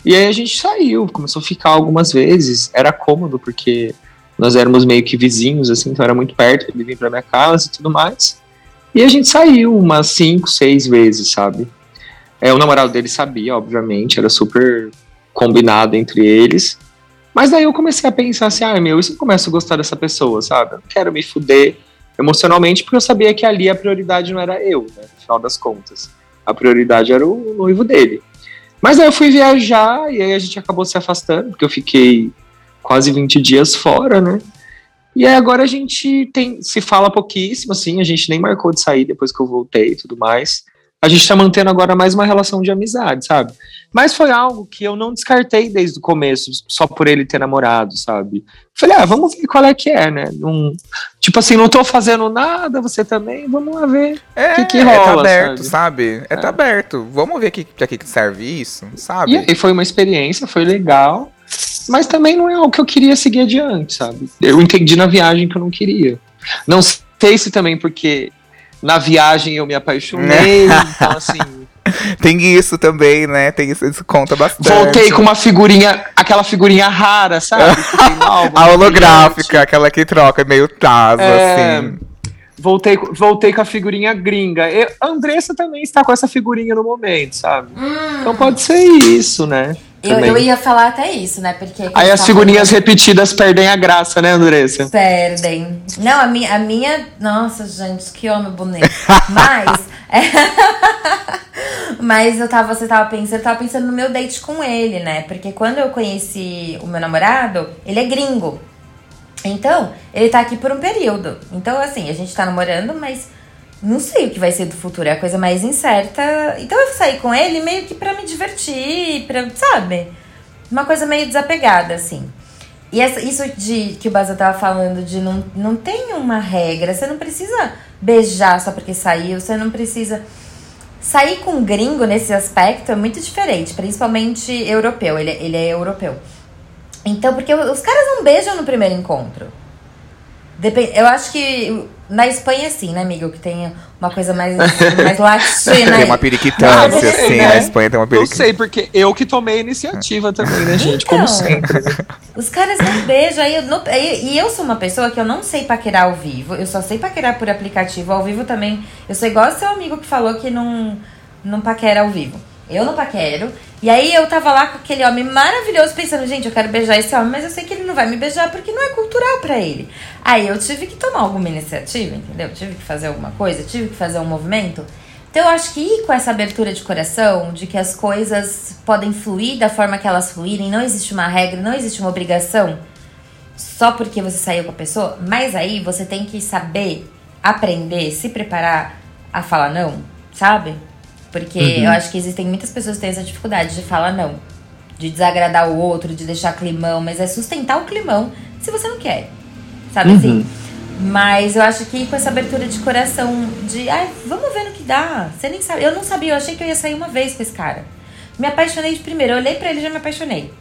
S5: e aí a gente saiu, começou a ficar algumas vezes, era cômodo porque nós éramos meio que vizinhos, assim, então era muito perto, ele vinha pra minha casa e tudo mais. E a gente saiu umas cinco, seis vezes, sabe? É, o namorado dele sabia, obviamente, era super combinado entre eles. Mas daí eu comecei a pensar assim, ah, meu, se eu começo a gostar dessa pessoa, sabe? Eu quero me fuder emocionalmente, porque eu sabia que ali a prioridade não era eu, né? No final das contas. A prioridade era o noivo dele. Mas aí eu fui viajar e aí a gente acabou se afastando, porque eu fiquei quase 20 dias fora, né? E aí agora a gente tem, se fala pouquíssimo, assim, a gente nem marcou de sair depois que eu voltei e tudo mais. A gente tá mantendo agora mais uma relação de amizade, sabe? Mas foi algo que eu não descartei desde o começo, só por ele ter namorado, sabe? Falei, ah, vamos ver qual é que é, né? Não, tipo assim, não tô fazendo nada, você também, vamos lá ver.
S1: É,
S5: que que
S1: é, tá
S5: rola,
S1: aberto,
S5: sabe?
S1: sabe? É, tá aberto. Vamos ver que, pra que que serve isso, sabe?
S5: E aí foi uma experiência, foi legal, mas também não é algo que eu queria seguir adiante, sabe? Eu entendi na viagem que eu não queria. Não sei se também porque na viagem eu me apaixonei, então assim,
S1: Tem isso também, né? Tem isso, isso conta bastante.
S5: voltei com uma figurinha, aquela figurinha rara, sabe? Álbum,
S1: A holográfica, aquela que troca, meio taso,
S5: É,
S1: assim.
S5: Voltei, voltei com a figurinha gringa. Eu, a Andressa também está com essa figurinha no momento, sabe? Então pode ser isso, né?
S3: Eu, eu ia falar até isso, né? Porque.
S5: Aí as
S3: tá
S5: figurinhas
S3: falando-
S5: repetidas perdem a graça, né, Andressa?
S3: Perdem. Não, a minha, a minha. Nossa, gente, que homem bonito. Mas. é- Mas eu tava, você tava pensando, eu tava pensando no meu date com ele, né? Porque quando eu conheci o meu namorado, ele é gringo. Então, ele tá aqui por um período. Então, assim, a gente tá namorando, mas não sei o que vai ser do futuro. É a coisa mais incerta. Então, eu saí com ele meio que pra me divertir, pra, sabe? Uma coisa meio desapegada, assim. E essa- isso de que o Baza tava falando de não, não tem uma regra, você não precisa beijar só porque saiu, você não precisa. Sair com um gringo nesse aspecto é muito diferente, principalmente europeu, ele, ele é europeu. Então, porque os caras não beijam no primeiro encontro. Depen- eu acho que na Espanha, sim, né, amigo? Que tem uma coisa mais, mais latina.
S1: Tem uma periquitância,
S5: Não, eu sei,
S1: assim.
S5: né?
S1: A Espanha tem uma
S5: Eu
S1: periquitância.
S5: sei, porque eu que tomei a iniciativa também, né, gente? Como
S3: Então.
S5: sempre. né?
S3: Os caras não beijam. Aí eu não- aí- e eu sou uma pessoa que eu não sei paquerar ao vivo. Eu só sei paquerar por aplicativo. Ao vivo também. Eu sou igual seu amigo que falou que não, não paquera ao vivo. Eu não paquero. E aí eu tava lá com aquele homem maravilhoso pensando, gente, eu quero beijar esse homem, mas eu sei que ele não vai me beijar porque não é cultural pra ele. Aí eu tive que tomar alguma iniciativa, entendeu? Tive que fazer alguma coisa, tive que fazer um movimento. Então eu acho que ir com essa abertura de coração, de que as coisas podem fluir da forma que elas fluírem, não existe uma regra, não existe uma obrigação só porque você saiu com a pessoa, mas aí você tem que saber aprender, se preparar a falar não, sabe? Porque
S5: Uhum.
S3: eu acho que existem muitas pessoas que têm essa dificuldade de falar não, de desagradar o outro, de deixar climão, mas é sustentar o climão se você não quer, sabe
S5: Uhum.
S3: assim? Mas eu acho que com essa abertura de coração, de ai, vamos ver no que dá. Você nem sabe. Eu não sabia, eu achei que eu ia sair uma vez com esse cara. Me apaixonei de primeiro, eu olhei pra ele e já me apaixonei.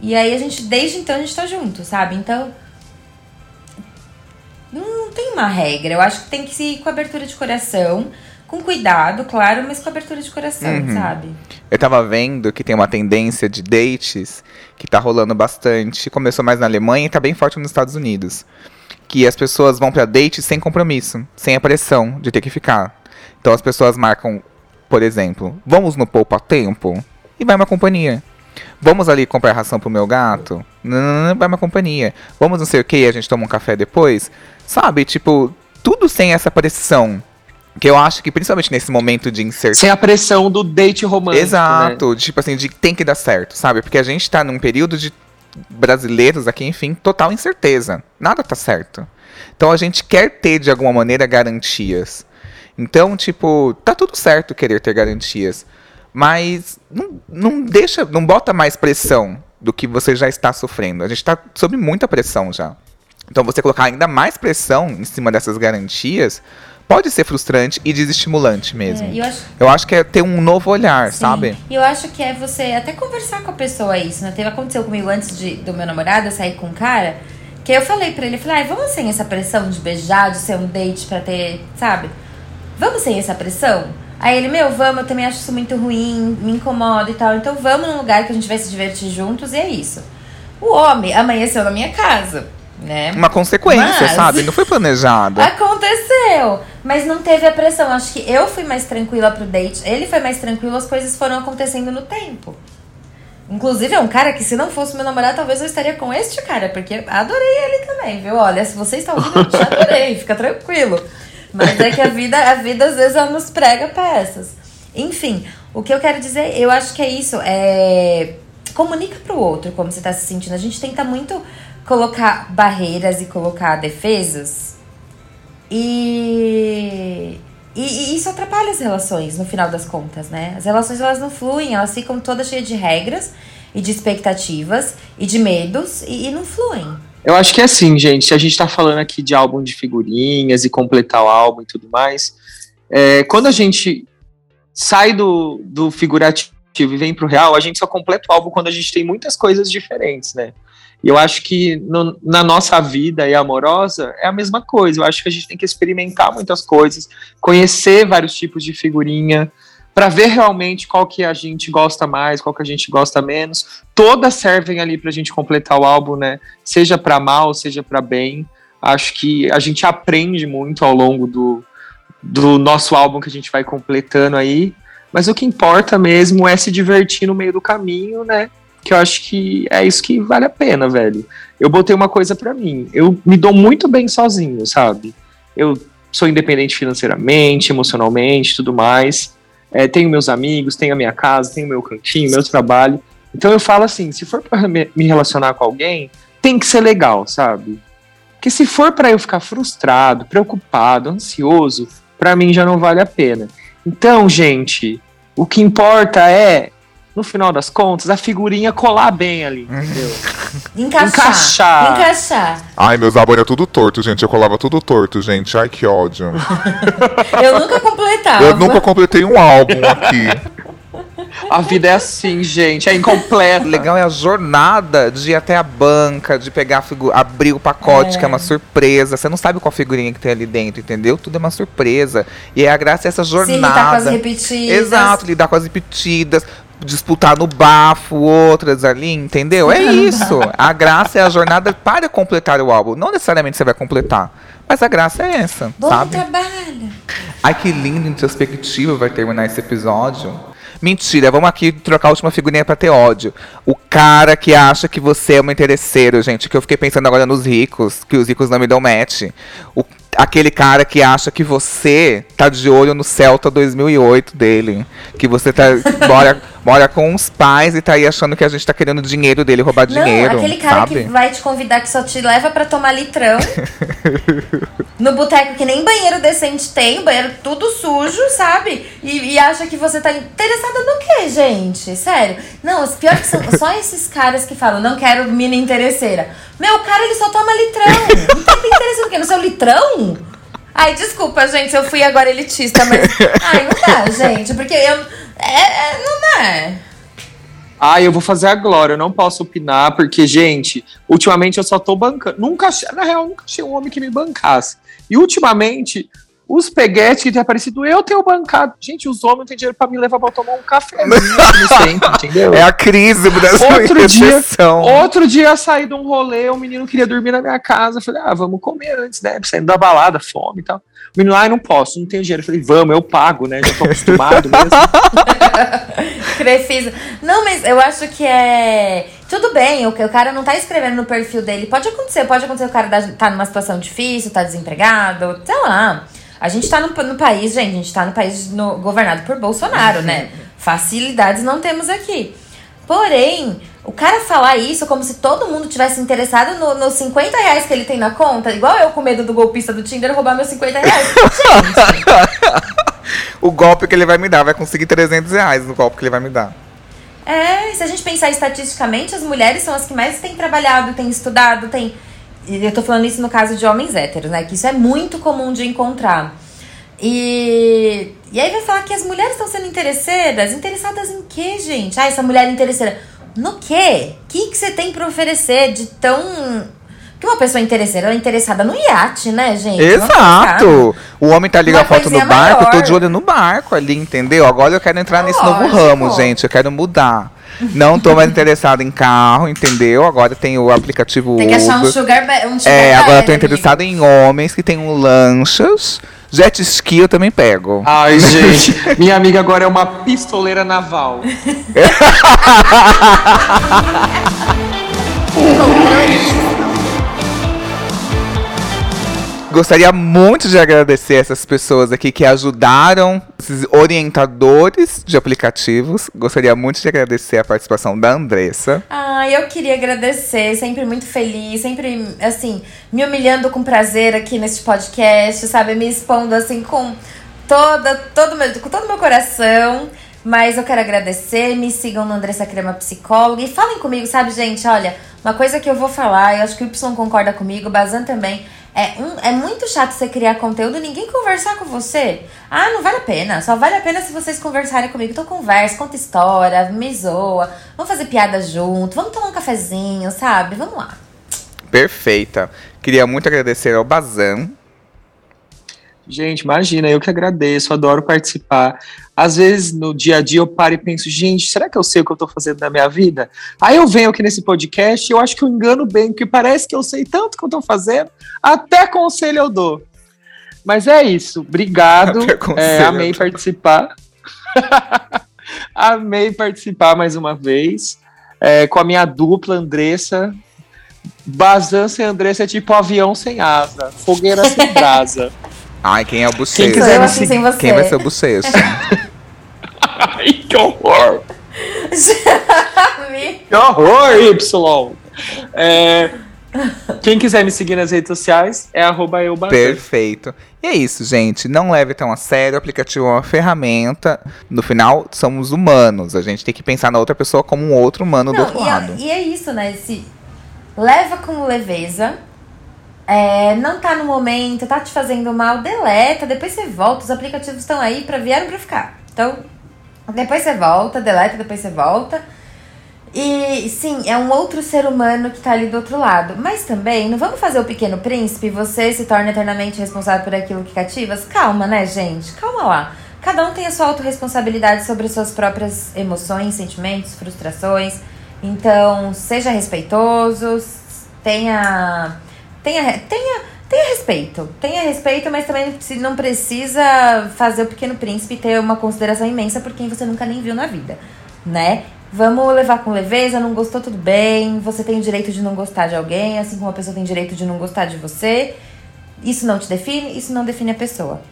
S3: E aí a gente, desde então, a gente tá junto, sabe? Então. Não tem uma regra. Eu acho que tem que ir com abertura de coração, com cuidado, claro, mas com abertura de coração,
S1: Uhum.
S3: sabe?
S1: Eu tava vendo que tem uma tendência de dates que tá rolando bastante. Começou mais na Alemanha e tá bem forte nos Estados Unidos. Que as pessoas vão pra date sem compromisso, sem a pressão de ter que ficar. Então as pessoas marcam, por exemplo, vamos no poupa tempo e vai uma companhia. Vamos ali comprar ração pro meu gato? Não, vai uma companhia. Vamos não sei o que e a gente toma um café depois? Sabe, tipo, tudo sem essa pressão. Que eu acho que principalmente nesse momento de inserção.
S5: Sem a pressão do date romântico. Né?
S1: Exato, tipo assim, de tem que dar certo, sabe? Porque a gente tá num período de brasileiros aqui, enfim, total incerteza. Nada tá certo. Então a gente quer ter, de alguma maneira, garantias. Então, tipo, tá tudo certo querer ter garantias. Mas não, não deixa, não bota mais pressão do que você já está sofrendo. A gente tá sob muita pressão já. Então você colocar ainda mais pressão em cima dessas garantias pode ser frustrante e desestimulante mesmo.
S3: É, eu acho-
S1: eu acho que é ter um novo olhar,
S3: Sim.
S1: sabe?
S3: E eu acho que é você até conversar com a pessoa isso, né? Teve aconteceu comigo antes de, do meu namorado, eu sair com um cara, que eu falei pra ele, falei, ai, vamos sem essa pressão de beijar, de ser um date pra ter, sabe? Vamos sem essa pressão? Aí ele, meu, vamos, eu também acho isso muito ruim, me incomoda e tal. Então vamos num lugar que a gente vai se divertir juntos e é isso. O homem amanheceu na minha casa, né?
S1: Uma consequência,
S3: Mas-
S1: sabe? Não foi planejado.
S3: Aconteceu, mas não teve a pressão. Acho que eu fui mais tranquila pro date, ele foi mais tranquilo, as coisas foram acontecendo no tempo. Inclusive, é um cara que se não fosse meu namorado, talvez eu estaria com este cara, porque adorei ele também, viu? Olha, se você está ouvindo, eu te adorei, fica tranquilo. Mas é que a vida, a vida às vezes ela nos prega peças. Enfim, o que eu quero dizer, eu acho que é isso, é comunica pro outro como você tá se sentindo. A gente tenta muito colocar barreiras e colocar defesas e, e, e isso atrapalha as relações, no final das contas, né? As relações elas não fluem, elas ficam todas cheias de regras e de expectativas e de medos e, e não fluem.
S5: Eu acho que é assim, gente. Se a gente tá falando aqui de álbum de figurinhas e completar o álbum e tudo mais, é, quando a gente sai do, do figurativo e vem pro real, a gente só completa o álbum quando a gente tem muitas coisas diferentes, né? E eu acho que no- na nossa vida e amorosa é a mesma coisa. Eu acho que a gente tem que experimentar muitas coisas, conhecer vários tipos de figurinha, para ver realmente qual que a gente gosta mais, qual que a gente gosta menos. Todas servem ali pra gente completar o álbum, né? Seja para mal, seja para bem. Acho que a gente aprende muito ao longo do, do nosso álbum que a gente vai completando aí. Mas o que importa mesmo é se divertir no meio do caminho, né? Que eu acho que é isso que vale a pena, velho. Eu botei uma coisa pra mim. Eu me dou muito bem sozinho, sabe? Eu sou independente financeiramente, emocionalmente, tudo mais. É, tenho meus amigos, tenho a minha casa, tenho meu cantinho, meu trabalho. Então eu falo assim, se for pra me relacionar com alguém, tem que ser legal, sabe? Porque se for pra eu ficar frustrado, preocupado, ansioso, pra mim já não vale a pena. Então, gente, o que importa é, no final das contas, a figurinha colar bem ali, entendeu?
S3: Encaixar.
S5: Encaixar.
S3: Encaixar.
S4: Ai, meus álbuns eram tudo torto, gente. Eu colava tudo torto, gente. Ai, que ódio.
S3: Eu nunca completava.
S4: Eu nunca completei um álbum aqui.
S5: A vida é assim, gente, é incompleta.
S1: O legal é a jornada de ir até a banca, de pegar a figu- abrir o pacote,
S3: É.
S1: que é uma surpresa. Você não sabe qual figurinha que tem ali dentro, entendeu? Tudo é uma surpresa. E a graça é essa
S3: Se irritar com as
S1: jornada.
S3: repetidas.
S1: Exato, lidar com as repetidas, disputar no bafo outras ali, entendeu? É isso. A graça é a jornada para completar o álbum. Não necessariamente você vai completar, mas a graça é essa,
S3: Bom
S1: sabe?
S3: trabalho.
S1: Ai, que lindo, introspectivo vai terminar esse episódio. Mentira, vamos aqui trocar a última figurinha pra ter ódio. O cara que acha que você é um interesseiro, gente, que eu fiquei pensando agora nos ricos, que os ricos não me dão match. O aquele cara que acha que você tá de olho no Celta 2008 dele. Que você tá, mora, mora com os pais e tá aí achando que a gente tá querendo dinheiro dele, roubar
S3: Não,
S1: dinheiro.
S3: aquele cara
S1: sabe?
S3: que vai te convidar que só te leva pra tomar litrão. no boteco que nem banheiro decente tem, banheiro tudo sujo, sabe? E, e acha que você tá interessada no quê, gente? Sério. Não, os pior que são só esses caras que falam, não quero mina interesseira. Meu, o cara ele só toma litrão. Não tem interesse no quê? No seu litrão? Ai, desculpa, gente, eu fui agora elitista, mas. Ai, não dá, gente, porque eu. É, é, não dá.
S5: Ah, eu vou fazer a glória, eu não posso opinar, porque, gente, ultimamente eu só tô bancando. Nunca, na real, nunca achei um homem que me bancasse. E ultimamente, os peguetes que tem aparecido, eu tenho bancado. Gente, os homens não têm dinheiro pra me levar pra tomar um café no centro, entendeu?
S1: É a crise da
S5: Outro dia, outro dia eu saí de um rolê, o menino queria dormir na minha casa. Eu falei, ah, vamos comer antes, né? Saindo da balada, fome e tal. O menino, ah, eu não posso, não tenho dinheiro. Eu falei, vamos, eu pago, né? Já tô acostumado mesmo.
S3: Crefisa. Não, mas eu acho que é. Tudo bem, o, o cara não tá escrevendo no perfil dele. Pode acontecer, pode acontecer o cara tá numa situação difícil, tá desempregado, sei lá. A gente tá no, no país, gente, a gente tá no país no- governado por Bolsonaro, né? Facilidades não temos aqui. Porém, o cara falar isso como se todo mundo tivesse interessado no- nos 50 reais que ele tem na conta, igual eu com medo do golpista do Tinder roubar meus 50 reais. Gente,
S1: O golpe que ele vai me dar, vai conseguir 300 reais no golpe que ele vai me dar.
S3: É, se a gente pensar estatisticamente, as mulheres são as que mais têm trabalhado, têm estudado, têm. E eu tô falando isso no caso de homens héteros, né? Que isso é muito comum de encontrar. E, e aí vai falar que as mulheres estão sendo interesseiras. Interessadas em quê, gente? Ah, essa mulher é interesseira. No quê? O que, que você tem pra oferecer de tão. Que uma pessoa interesseira, ela é interessada no iate, né, gente?
S1: Exato! O homem tá
S3: Uma
S1: a foto no barco, eu tô
S3: maior.
S1: de olho no barco ali, entendeu? Agora eu quero entrar nesse novo
S3: Lógico.
S1: ramo, gente. Eu quero mudar. Não tô mais interessado em carro, entendeu? Agora tem o aplicativo
S3: Tem que achar um
S1: Uber.
S3: sugar, ba- um sugar
S1: É, agora eu tô interessado em homens que tenham lanchas. Jet ski eu também pego.
S5: Ai, gente, minha amiga agora é uma pistoleira naval.
S1: Gostaria muito de agradecer essas pessoas aqui que ajudaram, esses orientadores de aplicativos. Gostaria muito de agradecer a participação da Andressa.
S3: Ah, eu queria agradecer, sempre muito feliz, sempre, assim, me humilhando com prazer aqui neste podcast, sabe? Me expondo, assim, com, toda, todo meu, com todo meu coração. Mas eu quero agradecer, me sigam no Andressa Crema Psicóloga e falem comigo, sabe, gente? Olha, uma coisa que eu vou falar, eu acho que o Y concorda comigo, o Bazan também. É, um, é muito chato você criar conteúdo e ninguém conversar com você. Ah, não vale a pena. Só vale a pena se vocês conversarem comigo. Então conversa, conta história, me zoa. Vamos fazer piada junto, vamos tomar um cafezinho, sabe? Vamos lá.
S1: Perfeita. Queria muito agradecer ao Bazan.
S5: Gente, imagina, eu que agradeço, adoro participar. Às vezes, no dia a dia, eu paro e penso, gente, será que eu sei o que eu tô fazendo na minha vida? Aí eu venho aqui nesse podcast e eu acho que eu engano bem, porque parece que eu sei tanto que eu tô fazendo, até conselho eu dou. Mas é isso, obrigado. É, amei participar. amei participar mais uma vez. é, com a minha dupla, Andressa. Bazan sem Andressa é tipo avião sem asa, fogueira sem brasa.
S1: Ai, quem é o
S5: Quem
S1: bochecho?
S5: quiser
S3: assim sem você.
S1: Quem vai ser o bochecho?
S5: Ai, que horror! Que horror, Y! É, quem quiser me seguir nas redes sociais é arroba eu
S1: Perfeito. E é isso, gente. Não leve tão a sério. O aplicativo é uma ferramenta. No final, somos humanos. A gente tem que pensar na outra pessoa como um outro humano do
S3: Não,
S1: outro
S3: e,
S1: lado.
S3: é, e é isso, né? Se leva com leveza. É, não tá no momento, tá te fazendo mal, deleta, depois você volta. Os aplicativos estão aí para vieram para ficar. Então, depois você volta, deleta, depois você volta. E sim, é um outro ser humano que tá ali do outro lado. Mas também, não vamos fazer o pequeno príncipe, você se torna eternamente responsável por aquilo que cativas? Calma, né, gente? Calma lá. Cada um tem a sua autorresponsabilidade sobre suas próprias emoções, sentimentos, frustrações. Então, seja respeitoso, tenha. Tenha. Tenha. Tenha respeito. Tenha respeito, mas também não precisa fazer o pequeno príncipe ter uma consideração imensa por quem você nunca nem viu na vida, né? Vamos levar com leveza, não gostou, tudo bem. Você tem o direito de não gostar de alguém, assim como a pessoa tem direito de não gostar de você. Isso não te define, isso não define a pessoa.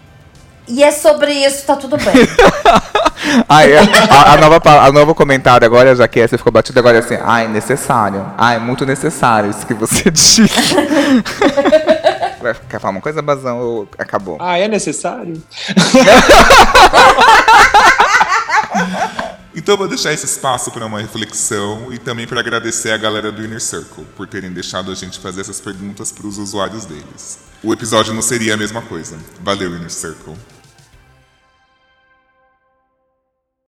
S3: E é sobre isso, tá tudo bem.
S1: Ai, a, a nova, a novo comentário agora, já que essa ficou batida agora é assim, ai, necessário. Ai, muito necessário isso que você disse. Vai- Quer falar uma coisa, Bazão? Ou acabou?
S5: Ah, é necessário?
S4: Então eu vou deixar esse espaço para uma reflexão e também para agradecer a galera do Inner Circle por terem deixado a gente fazer essas perguntas para os usuários deles. O episódio não seria a mesma coisa. Valeu, Inner Circle.